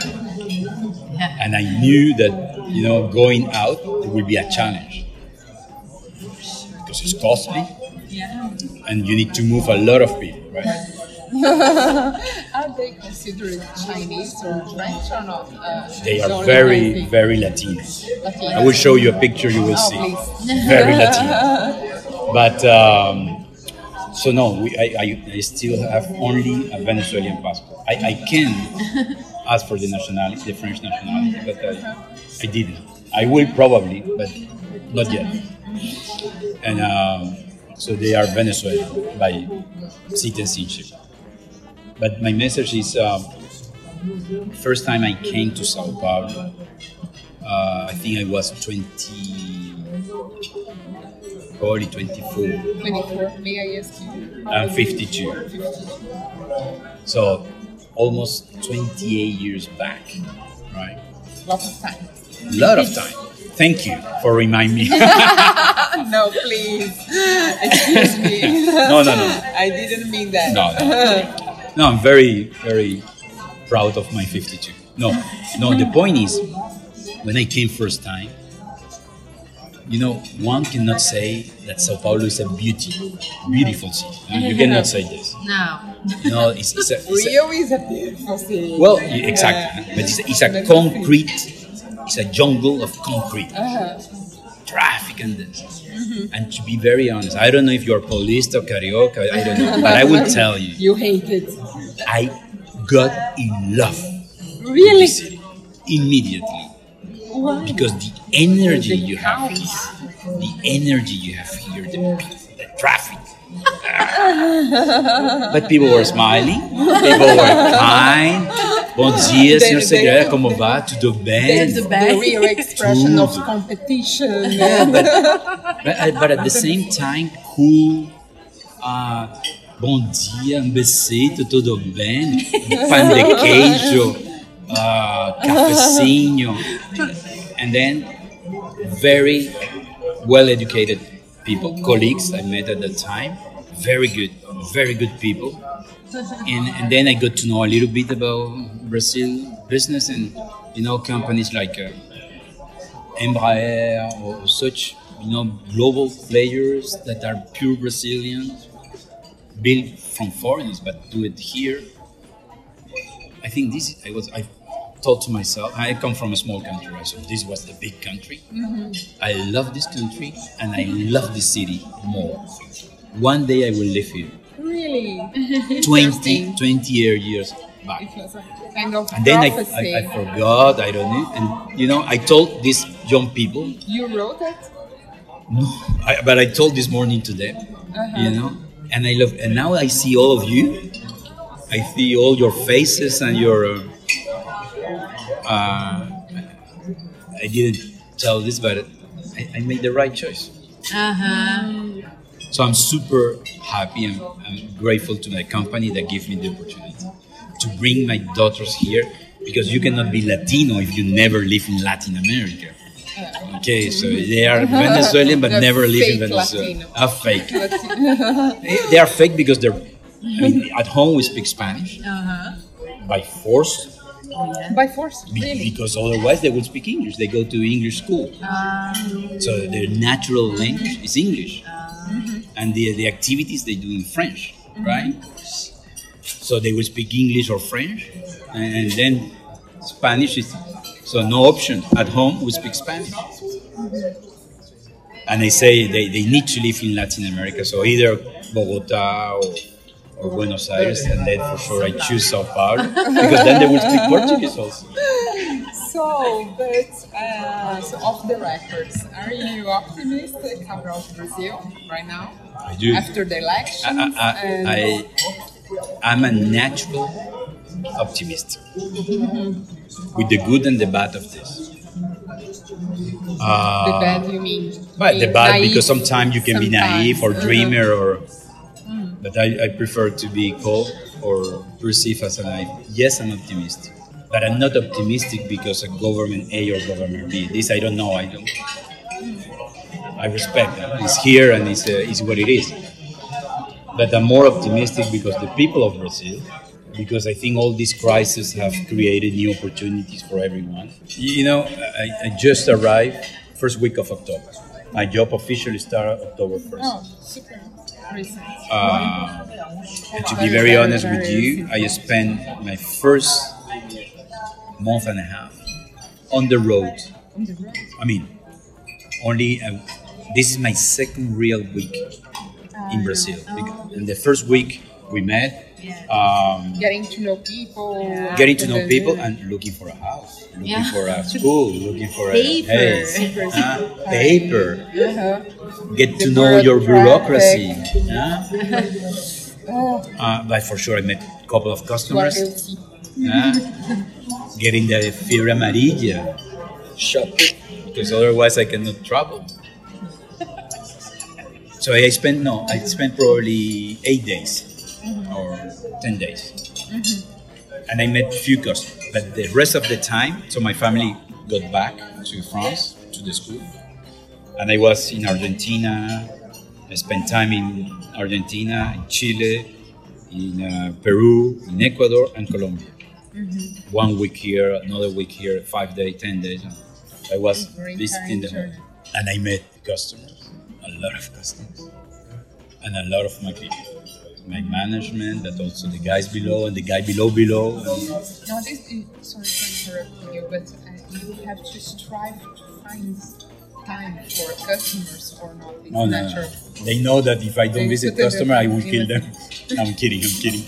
and I knew that you know going out will be a challenge because it's costly, and you need to move a lot of people, right? Are they considered Chinese or French or not? Uh, They are very, very Latino. Latino. I will show you a picture, you will Oh, see. please. Very Latino. But um, so no, we, I, I, I still have only a Venezuelan passport. I, I can ask for the nationality, the French nationality, but I, I didn't. I will probably, but not yet. And um, so they are Venezuelan by citizenship. But my message is. Um, first time I came to Sao Paulo, uh, I think I was 20, probably 24. 24. May I ask you? I'm 52. So almost 28 years back, right? Lots of time. Lot of time. Thank you for reminding me. no, please. Excuse me. no, no, no. I didn't mean that. No, no. No, I'm very, very proud of my 52. No, no, the point is, when I came first time, you know, one cannot say that Sao Paulo is a beauty, beautiful city. No, You cannot say this. No. No, it's, it's, a, it's a, Rio is a beautiful city. well, exactly. But it's, it's a concrete, it's a jungle of concrete. Uh-huh. Traffic and this. And to be very honest, I don't know if you're Paulista or Carioca, I don't know, but I will tell you, You hate it. I got in love with Really? city immediately Why? because the energy you have here, the energy you have here, the, the traffic. but people were smiling, people were kind. Bom dia, senhor They- they- Segrera, como va? Tudo bem? There's the real expression of competition. Yeah, but, but, uh, but at the same time, cool. Uh, bom dia, um besito, tudo bem? Pão de queijo, uh, cafezinho. And then, very well educated people, colleagues I met at that time. Very good, very good people. And, and then I got to know a little bit about Brazil business and, you know, companies like. Uh, Embraer or such, you know, global players that are pure Brazilian, built from foreigners, but do it here. I think this. I was. I thought to myself, I come from a small country, right? So this was the big country. I love this country and I love this city more. One day I will live here. Really? 20, 20 years back. It was a kind of And then I. I, I forgot, I don't know. And, you know, I told these young people, you wrote it? no, I, but I told this morning to them, you know, and I love, and now I see all of you. I see all your faces and your. Uh, uh, I didn't tell this, but I, I made the right choice. So I'm super happy and I'm grateful to my company that gave me the opportunity to bring my daughters here because you cannot be Latino if you never live in Latin America. Okay, so they are Venezuelan but never live in Venezuela. Latino. Ah, fake. They they are fake because they're. I mean, at home we speak Spanish by force Oh, By force, be- really? because otherwise they would speak English. They go to English school, ah. so their natural language is English, ah, mm-hmm. and the the activities they do in French, mm-hmm. right? So they will speak English or French, and, and then Spanish is so no option. At home we speak Spanish, and they say they, they need to live in Latin America. So either Bogota or, or Buenos Aires, and then for sure I choose Sao Paulo because then they will speak Portuguese also. So, but uh, so off the records, are you optimistic about Brazil right now? I do. After the elections? I, I, I, I'm a natural optimist with the good and the bad of this. Uh, the bad, you mean? But the bad naive because sometimes you can be naive or sometimes. dreamer or. But I, I prefer to be called or perceived as a naive. Yes, I'm optimistic, but I'm not optimistic because of government A or government B. This I don't know. I don't. I respect that. It's here and it's, uh, it's what it is. But I'm more optimistic because the people of Brazil, because I think all these crises have created new opportunities for everyone. You know, I, I just arrived first week of October. My job officially started October 1st. Oh. Uh, and to be very honest with you, I spent my first month and a half on the road. On the road. I mean, only uh, this is my second real week in Brazil. Bec- In the first week we met, um, Getting to know people. getting to know people and looking for a house, looking Yeah. for a school, looking for a Paper. hey, uh, paper. Uh-huh. Get to know your bureaucracy. yeah? Uh, but for sure, I met a couple of customers. Yeah. Getting the fiebre amarilla shot because otherwise I cannot travel. So I spent no, I spent probably eight days or ten days, and I met few customers. But the rest of the time, so my family got back to France to the school, and I was in Argentina. I spent time in Argentina, in Chile, in uh, Peru, in Ecuador, and Colombia. One week here, another week here, five days, ten days. I was visiting the whole, and I met customers, a lot of customers, and a lot of my people, my management, but also the guys below and the guy below below. And No, this is, sorry for interrupting you, but uh, you have to strive to find time for customers or not. It's no, no, natural. no. They know that if I don't They visit customer, I will kill them. I'm kidding. I'm kidding.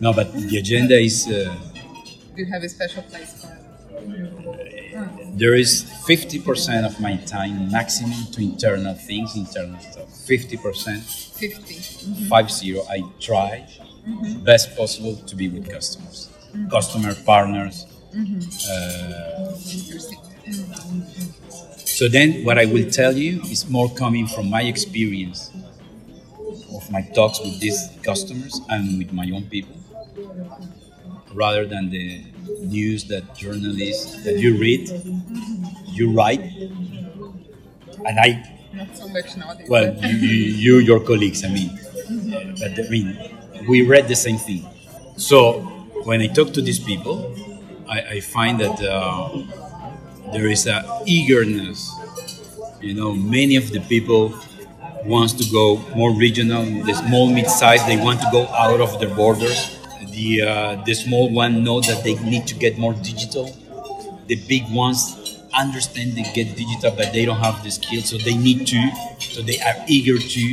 No, but the agenda is. Uh, You have a special place. There is 50% of my time maximum to internal things, internal stuff. 50%, 50. Mm-hmm. five zero. I try mm-hmm. best possible to be with customers, mm-hmm. customer partners. Uh, so then, what I will tell you is more coming from my experience of my talks with these customers and with my own people, rather than the news that journalists that you read, you write, and I Not so much nowadays. Well, you, you, you, your colleagues, I mean, but I mean, we read the same thing. So when I talk to these people, I, I find that uh, there is a eagerness. You know, many of the people wants to go more regional. The small mid-size they want to go out of their borders. The uh, the small one know that they need to get more digital. The big ones understand they get digital, but they don't have the skills, so they need to. So they are eager to.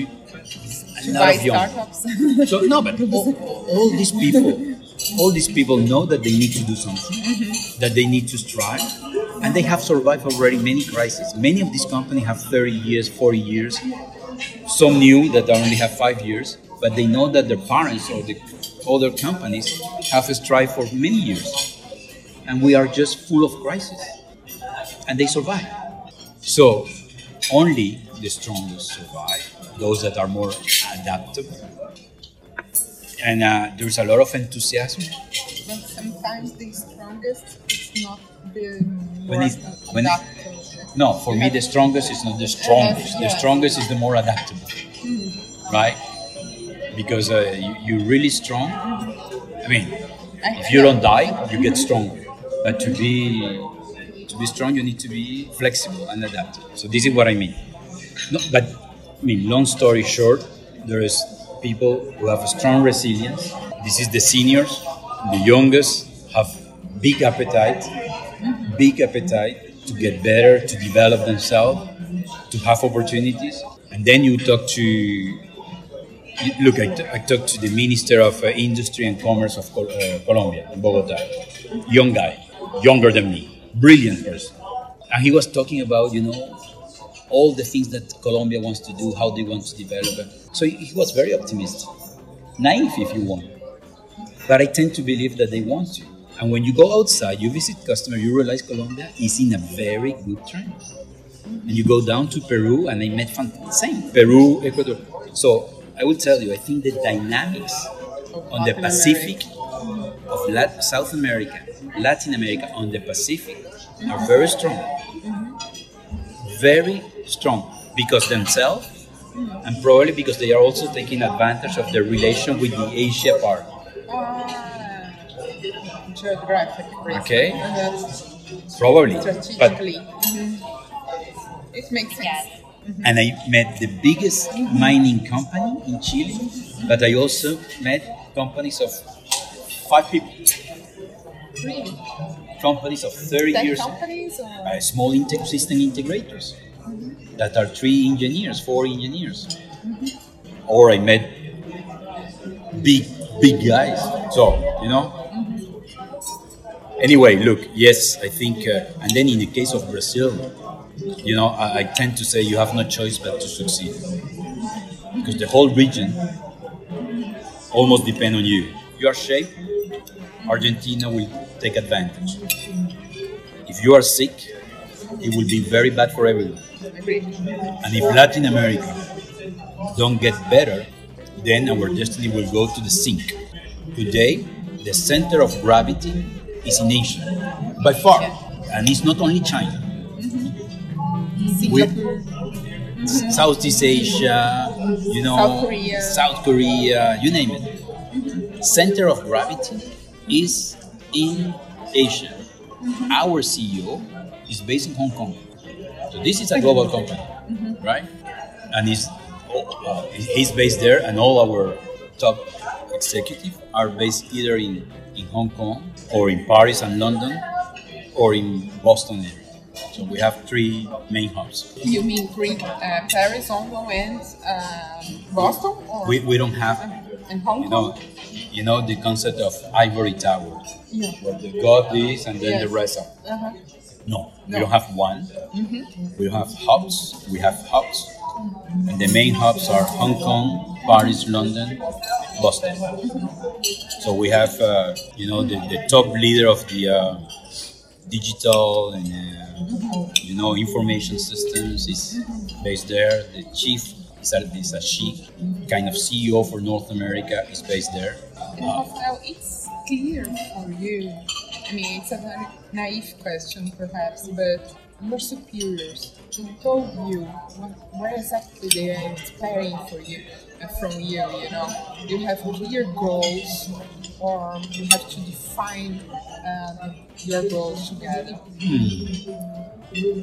a lot of young- startups. so no, but all, all these people, all these people know that they need to do something, that they need to strive, and they have survived already many crises. Many of these companies have 30 years, 40 years. Some new that only have five years, but they know that their parents or the other companies have strived for many years, and we are just full of crises, and they survive. So only the strongest survive, those that are more adaptable. And uh, there's a lot of enthusiasm. But sometimes the strongest is not the When more it's- when it- adaptable. No, for me, the strongest is not the strongest. The strongest is the more adaptable, right? Because uh, you, you're really strong. I mean, if you don't die, you get stronger. But to be to be strong, you need to be flexible and adaptable. So this is what I mean. No, but I mean, long story short, there is people who have a strong resilience. This is the seniors, the youngest have big appetite, big appetite to get better, to develop themselves, to have opportunities. And then you talk to look. I, talked to the Minister of uh, Industry and Commerce of Col- uh, Colombia in Bogota, young guy, younger than me, brilliant person, and he was talking about you know all the things that Colombia wants to do, how they want to develop. So he, was very optimistic, naive if you want, but I tend to believe that they want to. And when you go outside, you visit customers, you realize Colombia is in a very good trend. And you go down to Peru, and I met same Peru, Ecuador. So I will tell you, I think the dynamics on the Pacific of Lat- South America, Latin America on the Pacific are very strong. Very strong because themselves, and probably because they are also taking advantage of the relation with the Asia part. Ah, geographic reason. Okay. Probably, but strategically. Mhm. It makes sense. And I met the biggest mining company in Chile, but I also met companies of five people, Really? companies of 30 Tech years, companies or uh, small system integrators that are three engineers, four engineers. Or I met big, big guys. So, you know. Anyway, look, yes, I think, uh, and then in the case of Brazil, you know, I, I tend to say you have no choice but to succeed. Because the whole region almost depend on you. You are shape, Argentina will take advantage. If you are sick, it will be very bad for everyone. And if Latin America don't get better, then our destiny will go to the sink. Today, the center of gravity is in Asia, by far. And it's not only China. We- Singapore. Mm-hmm. Southeast Asia, you know, South Korea. South Korea, you name it. Mm-hmm. Center of gravity is in Asia. Mm-hmm. Our CEO is based in Hong Kong. So this is a global company, right? And he's, uh, he's based there, and all our top executives are based either in, in Hong Kong or in Paris and London or in Boston area. So we have three main hubs. You mean three, uh, Paris, Hong Kong, and um, Boston? Or We, we don't have and Hong you Kong? know, you know the concept of ivory tower, Yeah. where the god is and then the rest of. Uh-huh. No, we don't have one. We have hubs. We have hubs, and the main hubs are Hong Kong, Paris, London, Boston. So we have, uh, you know, the, the top leader of the uh, digital and uh, you know information systems is based there. The chief is a, is a she, kind of CEO for North America is based there. And Rafael, it's clear for you. I mean, it's a very naive question, perhaps, but your superiors who told you what, what exactly they are expecting for you uh, from you. You know, you have clear goals, or you have to define your goals together.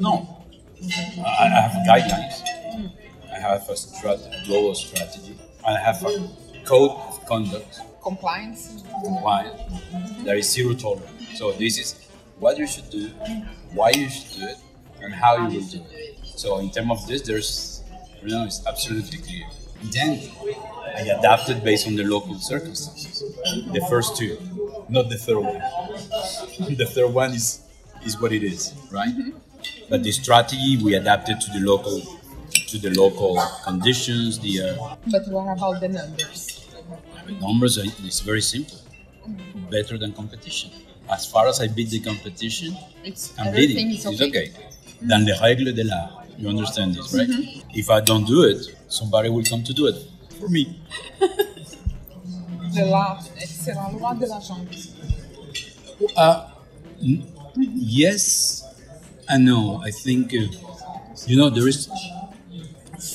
No. I I have guidelines. I have a strat- global strategy. I have a code of conduct, Compliance. compliance. There is zero tolerance. So this is what you should do, why you should do it, and how you will do it. So in terms of this, there's, you know, it's absolutely clear. Then I adapted based on the local circumstances. The first two, not the third one. The third one is is what it is, right? But the strategy we adapted to the local to the local conditions. The uh, But what about the numbers? numbers are, it's very simple. Better than competition. As far as I beat the competition, It's I'm beating. is It's okay. okay. Dans les règles de l'art. You understand this, right? If I don't do it, somebody will come to do it for me. C'est la loi de la jungle. Uh, yes and no. I think, uh, you know, there is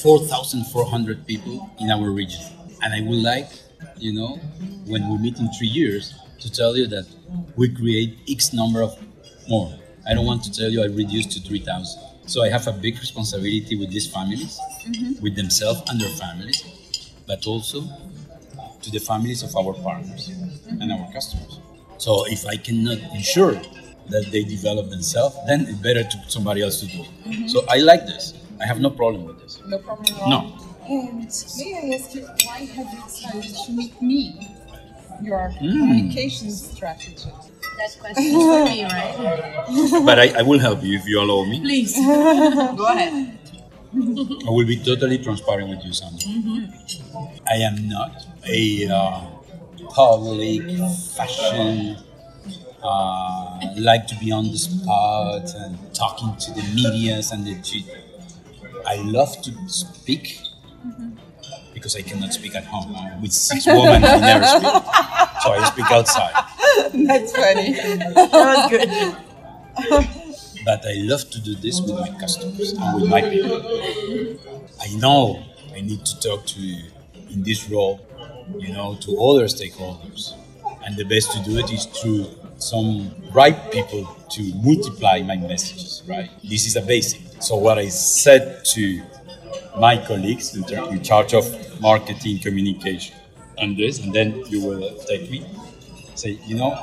4,400 people in our region. And I would like, you know, when we meet in three years, to tell you that we create X number of more. I don't want to tell you I reduced to 3,000. So I have a big responsibility with these families, with themselves and their families, but also to the families of our partners and our customers. So if I cannot ensure that they develop themselves, then it's better to somebody else to do it. Mm-hmm. So I like this. I have no problem with this. No problem at all. No. And may I ask you, why have you decided to meet me? Your hmm. communication strategy. That question is for me, right? But I, I will help you if you allow me. Please. Go ahead. I will be totally transparent with you, Sandra. I am not a uh, public fashion, uh, like to be on the spot and talking to the medias and the. T- I love to speak because I cannot speak at home. Uh, with six women, I never speak. So I speak outside. That's funny. That was good. but I love to do this with my customers and with my people. I know I need to talk to, in this role, you know, to other stakeholders. And the best to do it is through some right people to multiply my messages, right? This is a basic. So what I said to my colleagues in, in charge of marketing communication and this, and then you will take me, say, you know,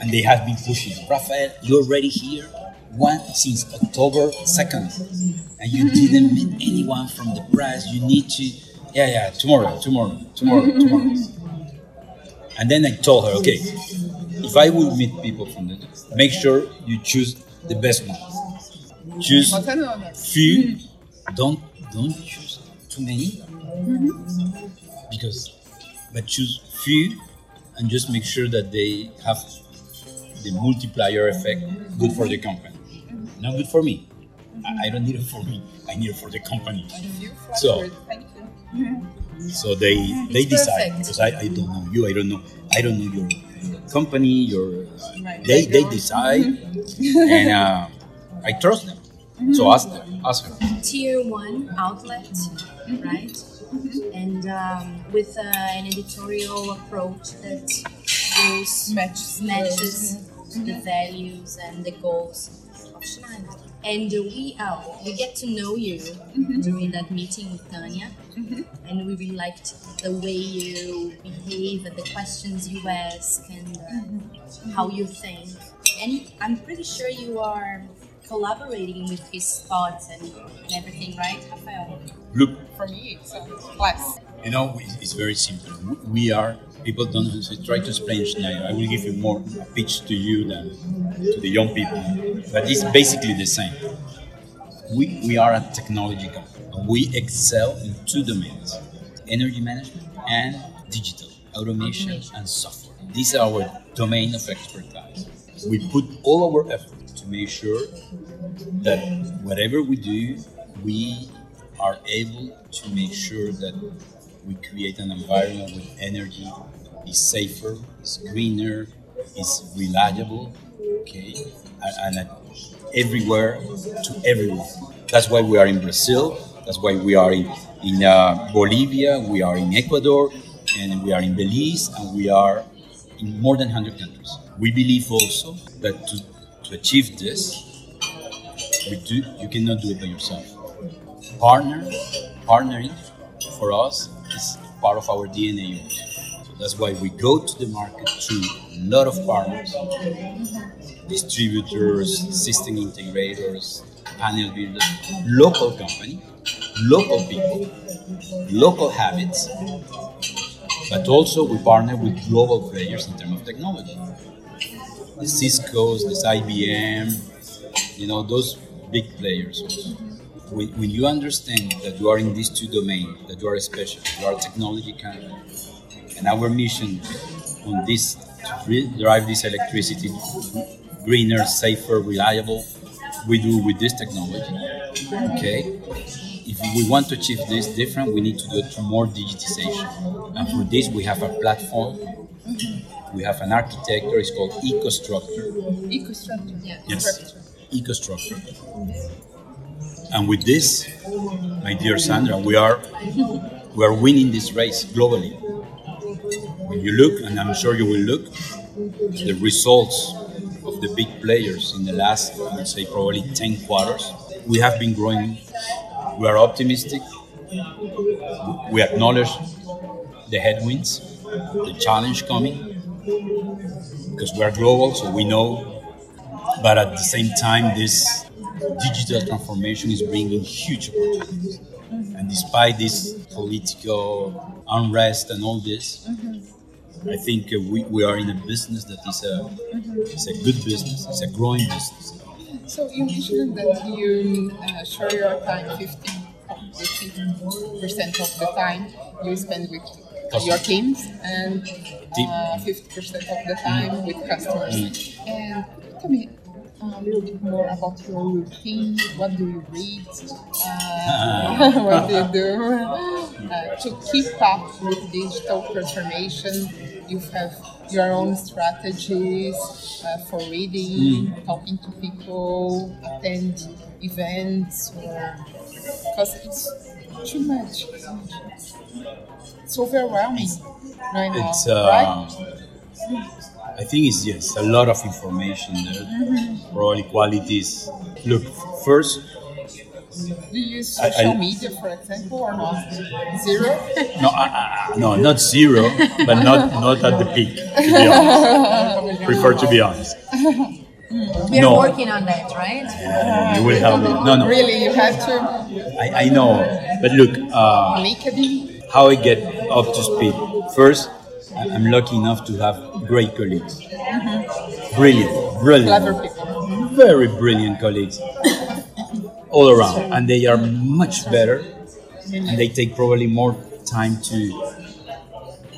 and they have been pushing. Rafael, you're already here one since October second, and you didn't meet anyone from the press. You need to, yeah, yeah, tomorrow, tomorrow, tomorrow, tomorrow. And then I told her, okay, if I will meet people from the, make sure you choose the best ones. Choose few. Don't don't choose too many, because, but choose few, and just make sure that they have the multiplier effect good for the company. Not good for me. I, I don't need it for me. I need it for the company. So- Thank you. So they they It's decide perfect. because I, I don't know you. I don't know I don't know your, your company. Your Right. they they decide, and uh, I trust them. So ask them. Ask her. Tier one outlet, right? And um, with uh, an editorial approach that goes Matches. matches the values and the goals of And we uh, we get to know you during that meeting with Tanya, and we really liked the way you behave and the questions you ask and uh, how you think. And I'm pretty sure you are collaborating with his thoughts and, and everything, right, Rafael? Look, For me, it's a class. You know, it's very simple. We are people don't try to explain Schneider. I will give you more pitch to you than to the young people, but it's basically the same. We we are a technology company. We excel in two domains: energy management and digital automation Automation. and software. These are our domain of expertise. We put all our effort to make sure that whatever we do, we are able to make sure that we create an environment with energy is safer, is greener, is reliable, okay, and, and everywhere to everyone. That's why we are in Brazil. That's why we are in in uh, Bolivia. We are in Ecuador, and we are in Belize, and we are in more than 100 countries. We believe also that to, to achieve this, do, you cannot do it by yourself. Partner, partnering for us part of our DNA. So that's why we go to the market through a lot of partners, distributors, system integrators, panel builders, local company, local people, local habits, but also we partner with global players in terms of technology. The Cisco's, the IBM, you know, those big players also. When, when you understand that you are in these two domains, that you are a specialist, you are a technology company, and our mission on this to drive this electricity greener, safer, reliable, we do with this technology. Okay? If we want to achieve this different, we need to do it through more digitization. And for this, we have a platform. We have an architecture. It's called EcoStruxure. EcoStruxure. Yeah. Yes. Structure. EcoStruxure. And with this, my dear Sandra, we are we are winning this race globally. When you look, and I'm sure you will look, the results of the big players in the last, I would say, probably 10 quarters, we have been growing. We are optimistic. We acknowledge the headwinds, the challenge coming, because we are global, so we know. But at the same time, this digital transformation is bringing huge opportunities. And despite this political unrest and all this, I think uh, we, we are in a business that is a, is a good business, it's a growing business. So you mentioned that you uh, share your time 15 percent of the time you spend with your teams and uh, 50% of the time with customers. And tell me a little bit more about your routine. What do you read? Uh, what do you do uh, to keep up with digital transformation? You have your own strategies uh, for reading, talking to people, attend events, or because it's too much. It's overwhelming right now, It's, uh, right? I think it's yes, a lot of information there. Probably qualities. Look, first, Do you use social I- media, for example, or not? Zero? no, I, I, no, not zero, but not not at the peak. To be honest, prefer to be honest. We are No. working on that, right? You will help me. No, no, Really, you have to I, I know, but look, uh, how I get up to speed. First, I- I'm lucky enough to have great colleagues, mm-hmm. brilliant, brilliant, Clever people. very brilliant colleagues. All around, and they are much better, and they take probably more time to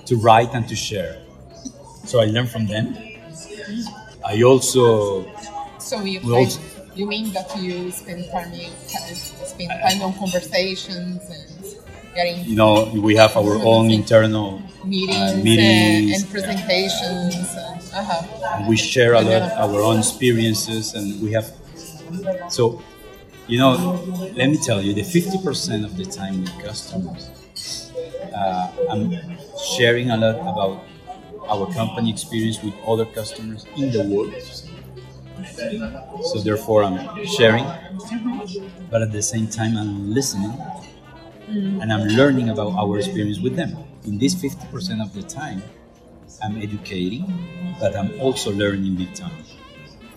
to write and to share. So I learn from them. I also So you also- you mean that you spend time spend time on conversations and getting you know we have our mm-hmm. own internal meetings, uh, and- meetings and, presentations. And, uh-huh. we share a lot our own experiences and we have so you know let me tell you the 50% of the time with customers uh, i'm sharing a lot about our company experience with other customers in the world so therefore i'm sharing but at the same time i'm listening and i'm learning about our experience with them in this 50% of the time i'm educating but i'm also learning big time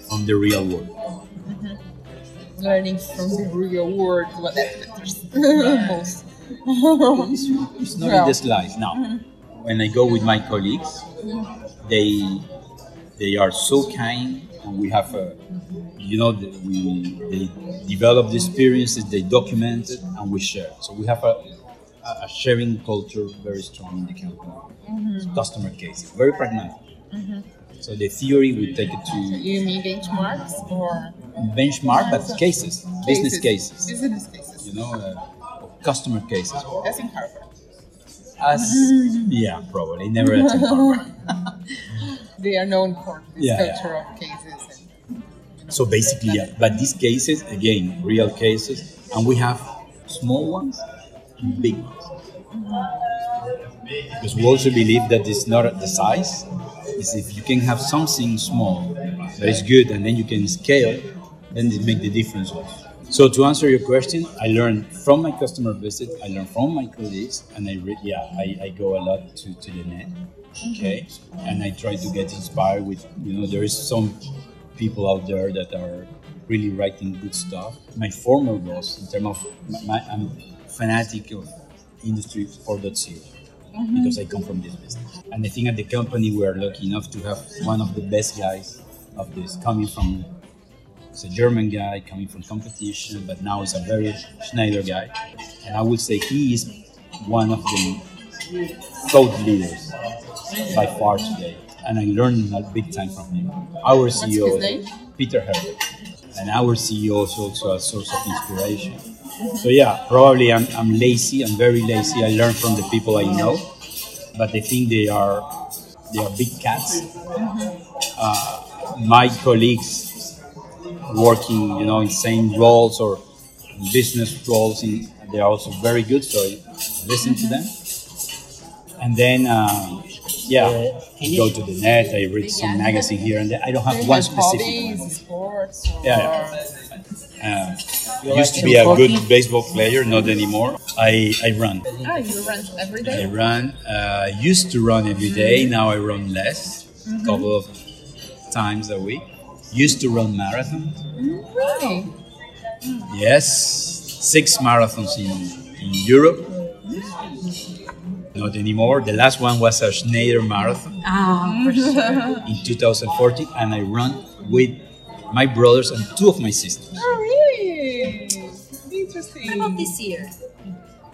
from the real world mm-hmm. learning from the real world what that matters most. It's, it's not in the slides. Now, mm-hmm. when I go with my colleagues, mm-hmm. they they are so kind, and we have a, you know, the, we they develop the experiences, they document it, and we share. So we have a, a sharing culture very strong in the company. Customer cases, very pragmatic. So the theory we take it to You mean benchmarks or benchmark, but cases, business cases, Business cases. you know, uh, customer cases. That's in Harvard. As yeah, probably never attend Harvard. They are known for this Yeah, yeah. culture of cases and you So basically, yeah. But these cases, again, real cases, and we have small ones big. Because we also believe that it's not the size, is if you can have something small that is good and then you can scale, then it make the difference. So to answer your question, I learn from my customer visit, I learn from my colleagues, and I re- yeah, I, I go a lot to, to the net, okay, and I try to get inspired with you know there is some people out there that are really writing good stuff. My former boss, in terms of my, my, I'm fanatic of industry 4.0 because I come from this business, and I think at the company we are lucky enough to have one of the best guys of this coming from it's a German guy coming from competition, but now he's a very Schneider guy. And I would say he is one of the thought leaders by far today. And I learned a big time from him. Our CEO. Peter Herweck. And our CEO is also a source of inspiration. So yeah, probably I'm, I'm lazy. I'm very lazy. I learn from the people I know, but I think they are they are big cats. Uh, my colleagues working, you know, in same roles or business roles, in, they're also very good. So I listen to them, and then um, yeah, I go to the net. I read some magazine here and there. I don't have one specific. hobbies, sports. Or, Yeah, Uh, used to be a good baseball player, not anymore. I, I run. Ah, you run every I day. run. Uh, used to run every day. Now I run less, a couple of times a week. Used to run marathons. Really? Yes, six marathons in, in Europe. Not anymore. The last one was a Schneider marathon Ah, sure. in 2014, and I run with my brothers and two of my sisters. Oh, really? Interesting. What about this year?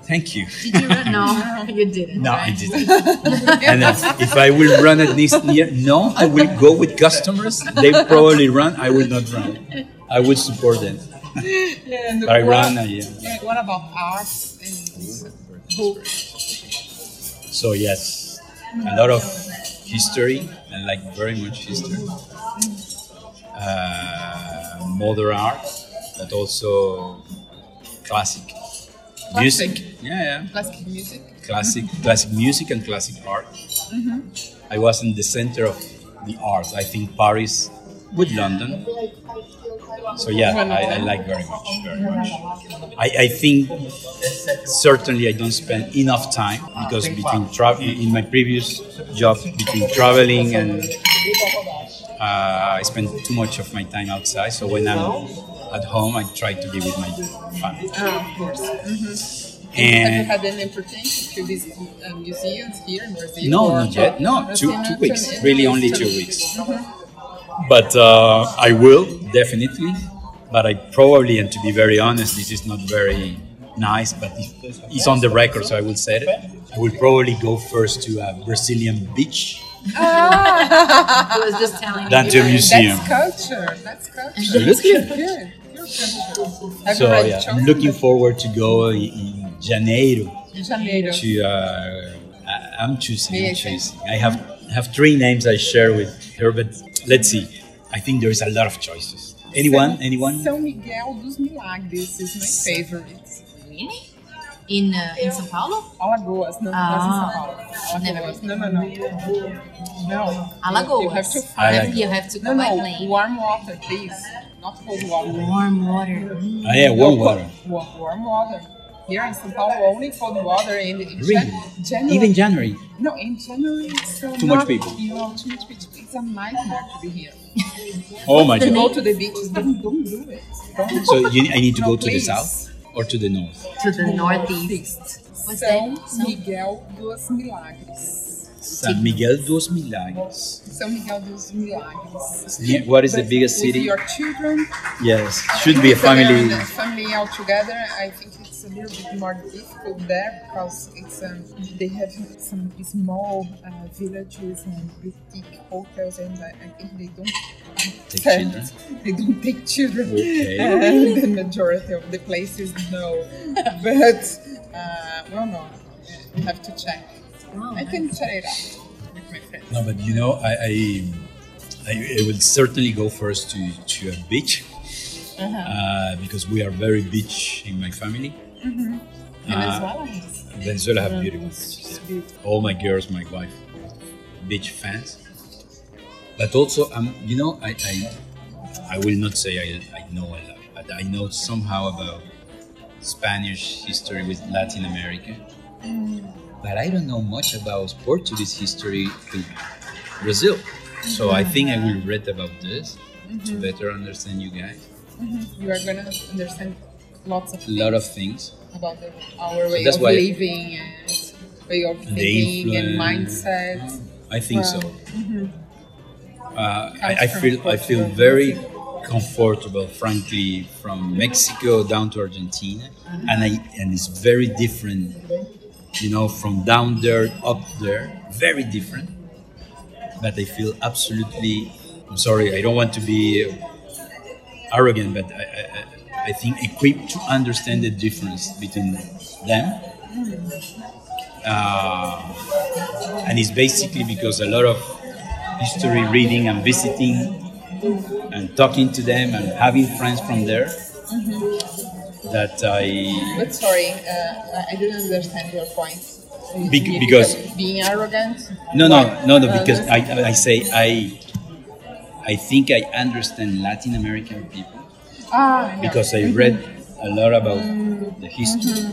Thank you. Did you run? No, you didn't. No, I didn't. and if I will run at this year, no, I will go with customers. They probably run. I will not run. I will support them. And But I what, run. Uh, yeah. what about arts and books? So yes, a lot of history. I like very much history. Uh, modern art, but also classic, music. Classic. Yeah, yeah. Classic music? Classic, mm-hmm. classic music and classic art. Mm-hmm. I was in the center of the arts. I think Paris with London. So yeah, I, I like very much, very much. I, I think certainly I don't spend enough time because ah, between travel in my previous job between traveling and uh, I spend too much of my time outside. So when I'm at home, I try to be with my family. Ah, of course. Have you And had any opportunity to visit uh, museums here in Brazil? no, not yet. No, two two weeks. Really, only two weeks. But uh, I will definitely. But I probably, and to be very honest, this is not very nice. But it's on the record, so I will say it. I will probably go first to a Brazilian beach I was just telling than you. to a museum. That's culture. That's culture. Absolutely. Good. Good culture. Have you So yeah, I'm looking forward to go in, in Janeiro In Janeiro. to. Uh, I- I'm choosing. I'm choosing. I have have three names I share with her, but let's see. I think there is a lot of choices. Anyone? Anyone? São Miguel dos Milagres is my favorite. Really? In uh, in São Paulo? Alagoas, não, Ah. mas em São Paulo. Never Alagoas. been. Não, não, não. No. Alagoas. You have to I find. You have to No, go by no. plane. Warm water, please. Not cold water. Warm water. Mm. Ah, yeah, warm water. Wa- Warm water. Here in São Paulo, only cold water in, in Really? January. Even January. No, in January it's uh, Too much people. You know, too much people. It's a nightmare to be here. Oh my the god. Go to the beaches. Don't, don't do it. Don't. So you, I need to No, go to the south or to the north? To the northeast. What's São that? Miguel dos Milagres. San Miguel dos Milagres. São Miguel dos Milagres. Yeah, What is the biggest with city? your children, Yes, should be a family. Family, family all together. I think it's a little bit more difficult there because it's um, they have some small uh, villages and boutique hotels, and I, I think they don't Take children. They don't take children. Okay. And the majority of the places no, but uh, well, no, you have to check. Wow, I can check it out with my friends. No, but you know, I, I I, I will certainly go first to, to a beach uh, because we are very beach in my family. Venezuela uh, is. Venezuela have beautiful beaches. All my girls, my wife, beach fans. But also, um, you know, I, I, I will not say I, I know a lot, but I know somehow about Spanish history with Latin America. But I don't know much about Portuguese history with Brazil. So I think I will read about this to better understand you guys. Mm-hmm. You are gonna understand lots of A lot of things. about the, our way that's of living and way of thinking and mindset. I think so. Wow. Mm-hmm. Uh, I, I feel I feel very comfortable, frankly, from Mexico down to Argentina, mm-hmm. and I and it's very different, you know, from down there up there, very different. But I feel absolutely. I'm sorry, I don't want to be arrogant, but I, I, I- think equipped to understand the difference between them. Uh, and it's basically because a lot of history reading and visiting and talking to them and having friends from there that I But sorry, uh, I didn't understand your point. Bec- You- because- being arrogant. no no no no Uh, because I, I say I I think I understand Latin American people ah, because I read a lot about the history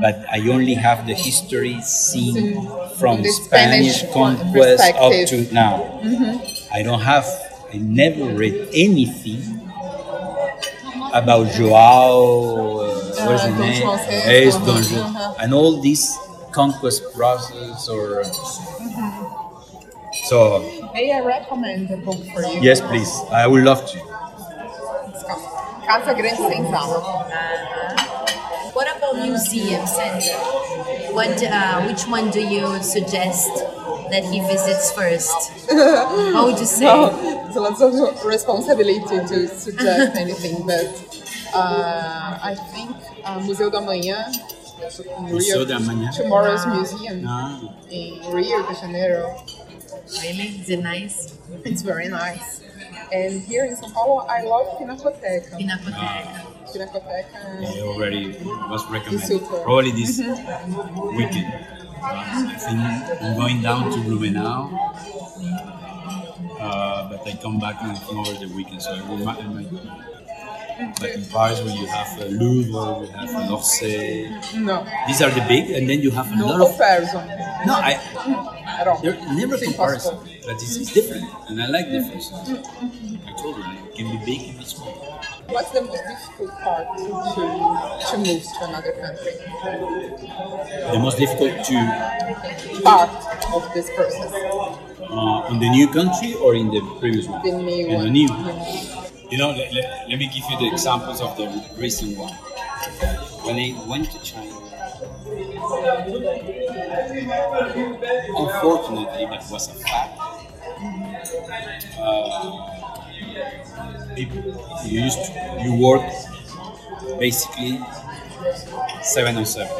but I only have the history seen from Spanish Spanish conquest up to now. I don't have I never read anything about Joao uh, what's the name? VI, Yes, uh-huh, Don Juan. uh-huh. and all these conquest process or so May I recommend a book for you? yes please I would love to It's called Casa Grande Senzala. What about museums, and What, uh, which one do you suggest that he visits first? How would you say? No, it's a lot of responsibility to suggest anything, but uh, I think uh, Museu do Amanhã, in Museu do Amanhã. tomorrow's museum Ah. in Rio de Janeiro. Really? Is it nice? It's very nice. And here in São Paulo, I love Pinacoteca. Pinacoteca. Pinacoteca. I already was recommended. Super. Probably this weekend. I think I'm going down to Blumenau, uh, but I come back and come over the weekend. So I will, I might, like in Paris, where you have uh, Louvre, you have L'Orsay. No, These are the big, and then you have a no lot of. comparison No, I. at all. They're never It's comparison, but it's, it's different, and I like differences. Mm, mm, mm. I told you, it can be big, can be small. What's the most difficult part to, to move to another country? The most difficult to Part of this process. uh, in the new country or in the previous one? The new in one. the new. The new- You know, let, let, let me give you the examples of the recent one. When I went to China, unfortunately, that was a fact. Uh, you used to, you work basically seven on seven.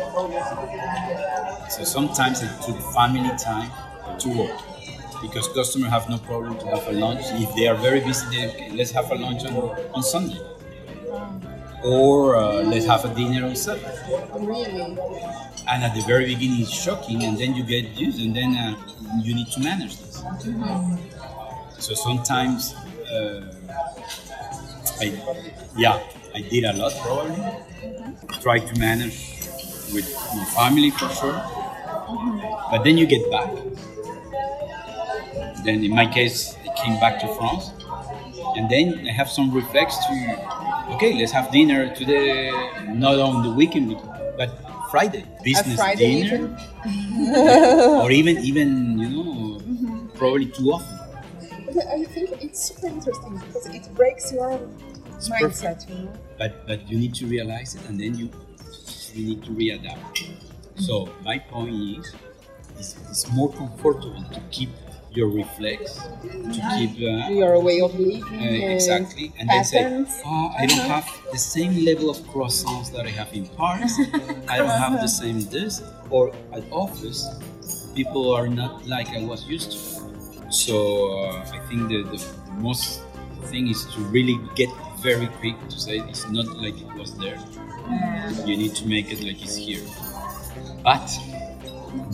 So sometimes it took family time to work because customers have no problem to have a lunch. If they are very busy, they, okay, let's have a lunch on, on Sunday. Or uh, let's have a dinner on Saturday. Really? And at the very beginning, it's shocking, and then you get used, and then uh, you need to manage this. So sometimes, uh, I, yeah, I did a lot probably. Try to manage with my family for sure. But then you get back. Then in my case, I came back to France, and then I have some reflex to, okay, let's have dinner today, not on the weekend, but Friday, business Friday dinner, or even even you know, mm-hmm. probably too often. But I think it's super interesting because it breaks your mindset, you know? but but you need to realize it and then you you need to readapt. So mm-hmm. my point is it's, it's more comfortable to keep your reflex to keep uh, Your way of living. uh, exactly and then say patterns. oh, i don't Uh-huh. have the same level of croissants that i have in paris i don't have the same this or at office people are not like i was used to so uh, i think the, the most thing is to really get very quick to say it's not like it was there. You need to make it like it's here, but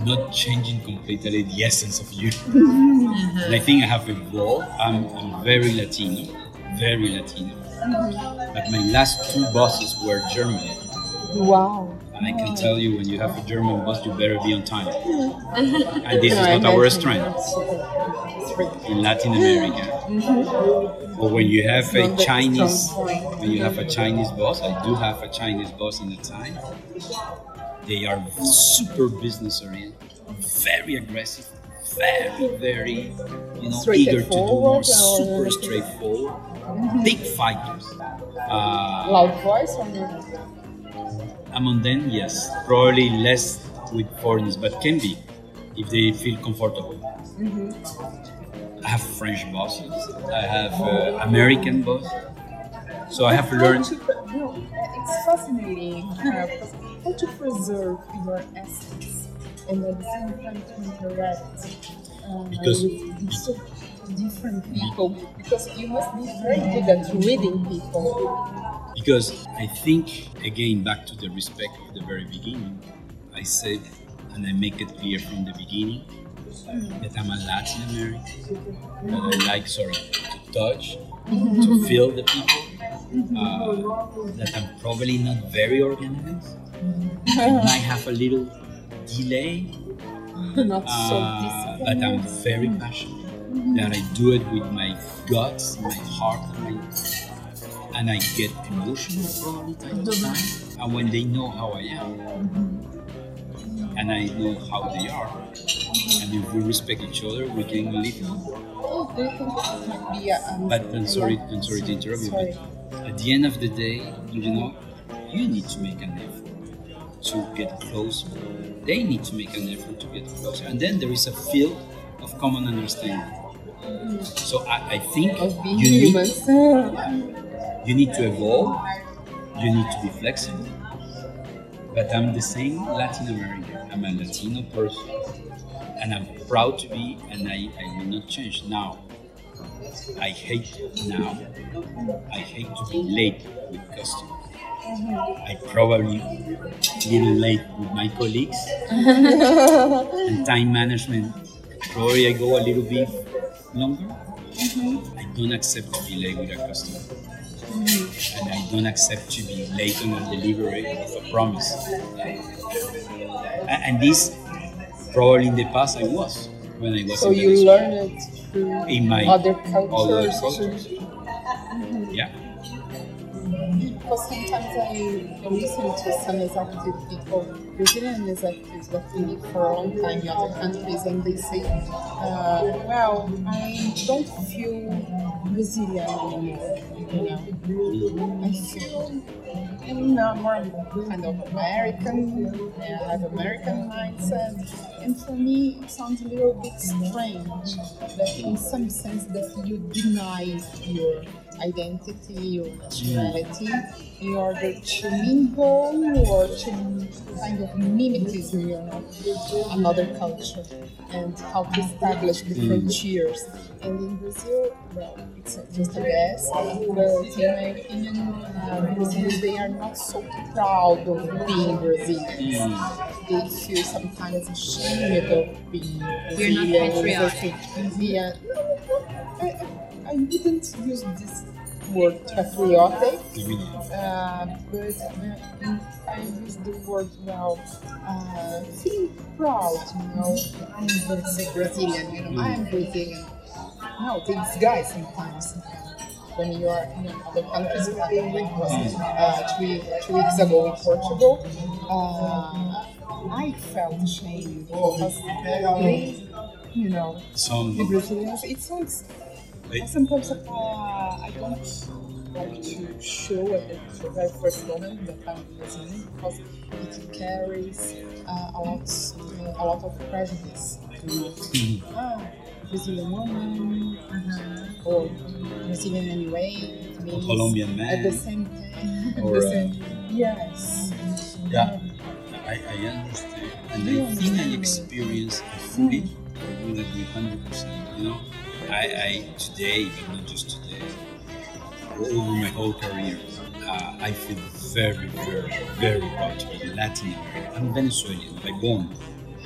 not changing completely the essence of you. and I think I have evolved. I'm, I'm very Latino, very Latino. But my last two bosses were German. Wow. And I can tell you, when you have a German boss, you better be on time. and this is not our strength in Latin America. Or when you have a Chinese, when you have a Chinese boss, I do have a Chinese boss in the time. They are super business oriented, very aggressive, very, very, you know, eager to do more, super straightforward, big fighters. Uh, Loud voice among them, yes, probably less with foreigners, but can be if they feel comfortable. I have French bosses. I have uh, American bosses. So I have learned. It's fascinating how to preserve your essence and at the same time to interact um, Because- with so different people. Because you must be very good at reading people. Because I think, again, back to the respect of the very beginning, I said, and I make it clear from the beginning, that I'm a Latin American, that I like, sorry, to touch, to mm-hmm. feel the people, mm-hmm. uh, that I'm probably not very organized, I might have a little delay, Not so uh, disciplined. but I'm very passionate. That I do it with my guts, my heart, and, my, and I get emotional probably time to time. And when they know how I am, and I know how they are, and if we respect each other, we can live. Oh, do you think this might be a, um, But I'm sorry, I'm sorry to interrupt you, but at the end of the day, you know, you need to make an effort to get closer. They need to make an effort to get closer, and then there is a field of common understanding. So I, I think you need, you need to evolve. You need to be flexible. But I'm the same Latin American. I'm a Latino person, and I'm proud to be, and I, I will not change now. I hate now. I hate to be late with customers. I probably a little late with my colleagues and time management. Probably I go a little bit longer. Mm-hmm. I don't accept to be late with a customer. And I don't accept to be late on a delivery of a promise. And this probably in the past I was when I was So you learned it in my other other cultures. cultures. too. Yeah. Because sometimes I listen to some executive people, Brazilian executives that for a long time in other countries, and they say, uh, "Well, I don't feel Brazilian anymore. You know, I feel not more kind of American. I have American mindset, and for me, it sounds a little bit strange that, in some sense, that you deny your identity, your nationality, in order to mingle or to kind of mimetism you know, another culture and how to establish the frontiers. And in Brazil, well, it's just a guess, but in my opinion, uh, Brazilians they are not so proud of being Brazilians. They feel sometimes ashamed of being You're not Brazilian. patriotic. Yeah, I, wouldn't use this word patriotic, uh, but uh, I use the word now uh, feeling proud, you know. I'm Brazilian, you know, I'm Brazilian. No, they disguise sometimes. When you are in other countries, like I was uh, three, three weeks ago in Portugal, uh, I felt ashamed because they, you know, Some the Brazilians, it sounds Hey. sometimes uh, I don't like to show at the very first moment that I'm Brazilian because it carries uh, a lot, uh, a lot of prejudice. You know, ah, Brazilian woman, uh-huh, or Brazilian anyway. Colombian At the same time, Or, the uh, yes. Yeah, I, I understand, and I think I experience it fully. I you hundred percent. You know, I, I today, but not just today, over my whole career, uh, I feel very, very, very proud to be Latin American. I'm Venezuelan by born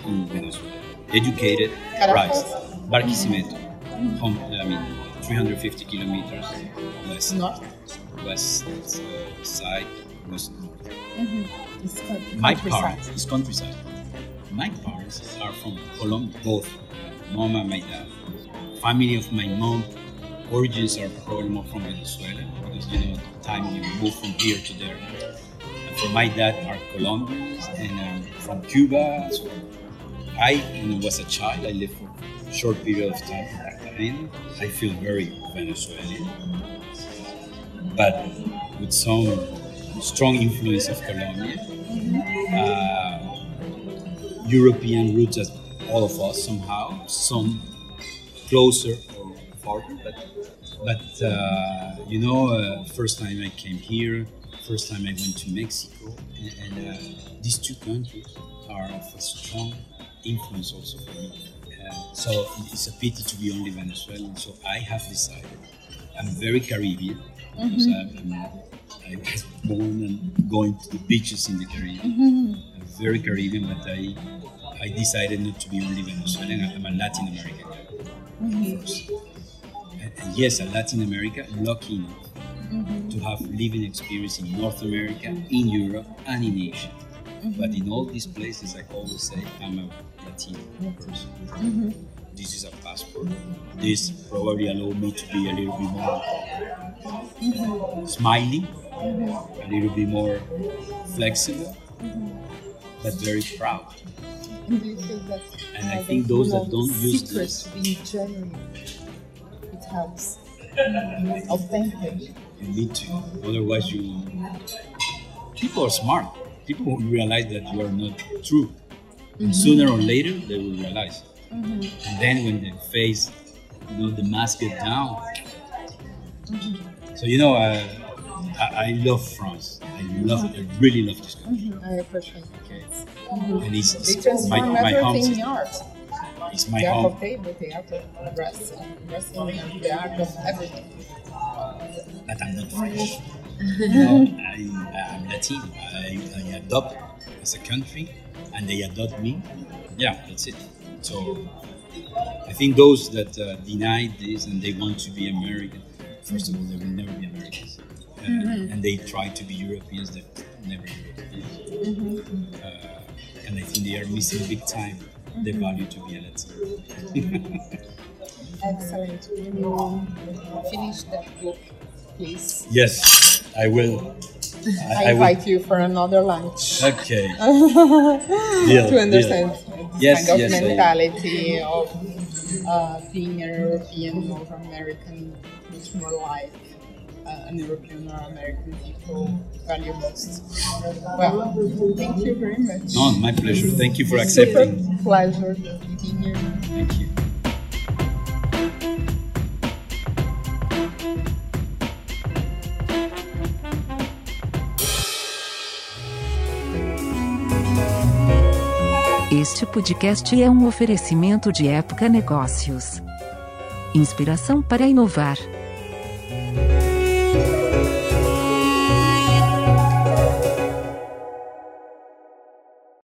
in Venezuela, educated, raised, Barquisimeto, home, I mean, 350 kilometers west, North. west uh, side, west north. It's My countryside. parents is countryside. My parents are from Colombia, both mom and my dad. Family of my mom origins are probably more from Venezuela because you know at the time you move from here to there. And for my dad are Colombians and um, from Cuba. So I when I was a child. I lived for a short period of time in Cartagena. I feel very Venezuelan, but with some strong influence of Colombia. Uh, European roots as all of us somehow, some closer or farther, but but uh, you know, uh, first time I came here, first time I went to Mexico, and, and uh, these two countries are of a strong influence also for me. Uh, so it's a pity to be only Venezuelan. So I have decided. I'm very Caribbean because I'm, I was born and going to the beaches in the Caribbean. I'm very Caribbean, but I I decided not to be only Venezuelan. I'm a Latin American and yes, a Latin America, lucky enough to have living experience in North America, in Europe, and in Asia. But in all these places, I always say I'm a Latino person. This is a passport. This probably allowed me to be a little bit more smiling, a little bit more flexible, but very proud. And do you feel that And I think those that don't use this- to be genuine, it helps. Authentic. You need to, otherwise you. People are smart. People will realize that you are not true. And mm-hmm. sooner or later, they will realize. Mm-hmm. And then when the face, you know, the mask get down. Mm-hmm. So you know, uh, I, I love France. I love, I really love this country. I appreciate Okay, Mhm. and it's, They transform my, my home. everything in art. It's my the art home. of table, the art of wrestling, wrestling, the art of everything. but I'm not French. you know, I, I'm Latin. I, I adopt as a country, and they adopt me. Yeah, that's it. So I think those that uh, deny this and they want to be American, first of all, they will never be Americans. Uh, And they try to be Europeans, they're never Europeans. Uh, and I think they are missing big time the value to be a Latin. Excellent. Will you finish that book, please? yes, I will. I, will- invite you for another lunch. Okay. Deal, to understand. Yes, kind of yes, I- mentality of uh, being an European or American, much more like an European or American people value most. Well, thank you very much. No, my pleasure. Thank you for Super accepting. pleasure meeting you. Thank you. Este podcast é um oferecimento de Época Negócios. Inspiração para inovar.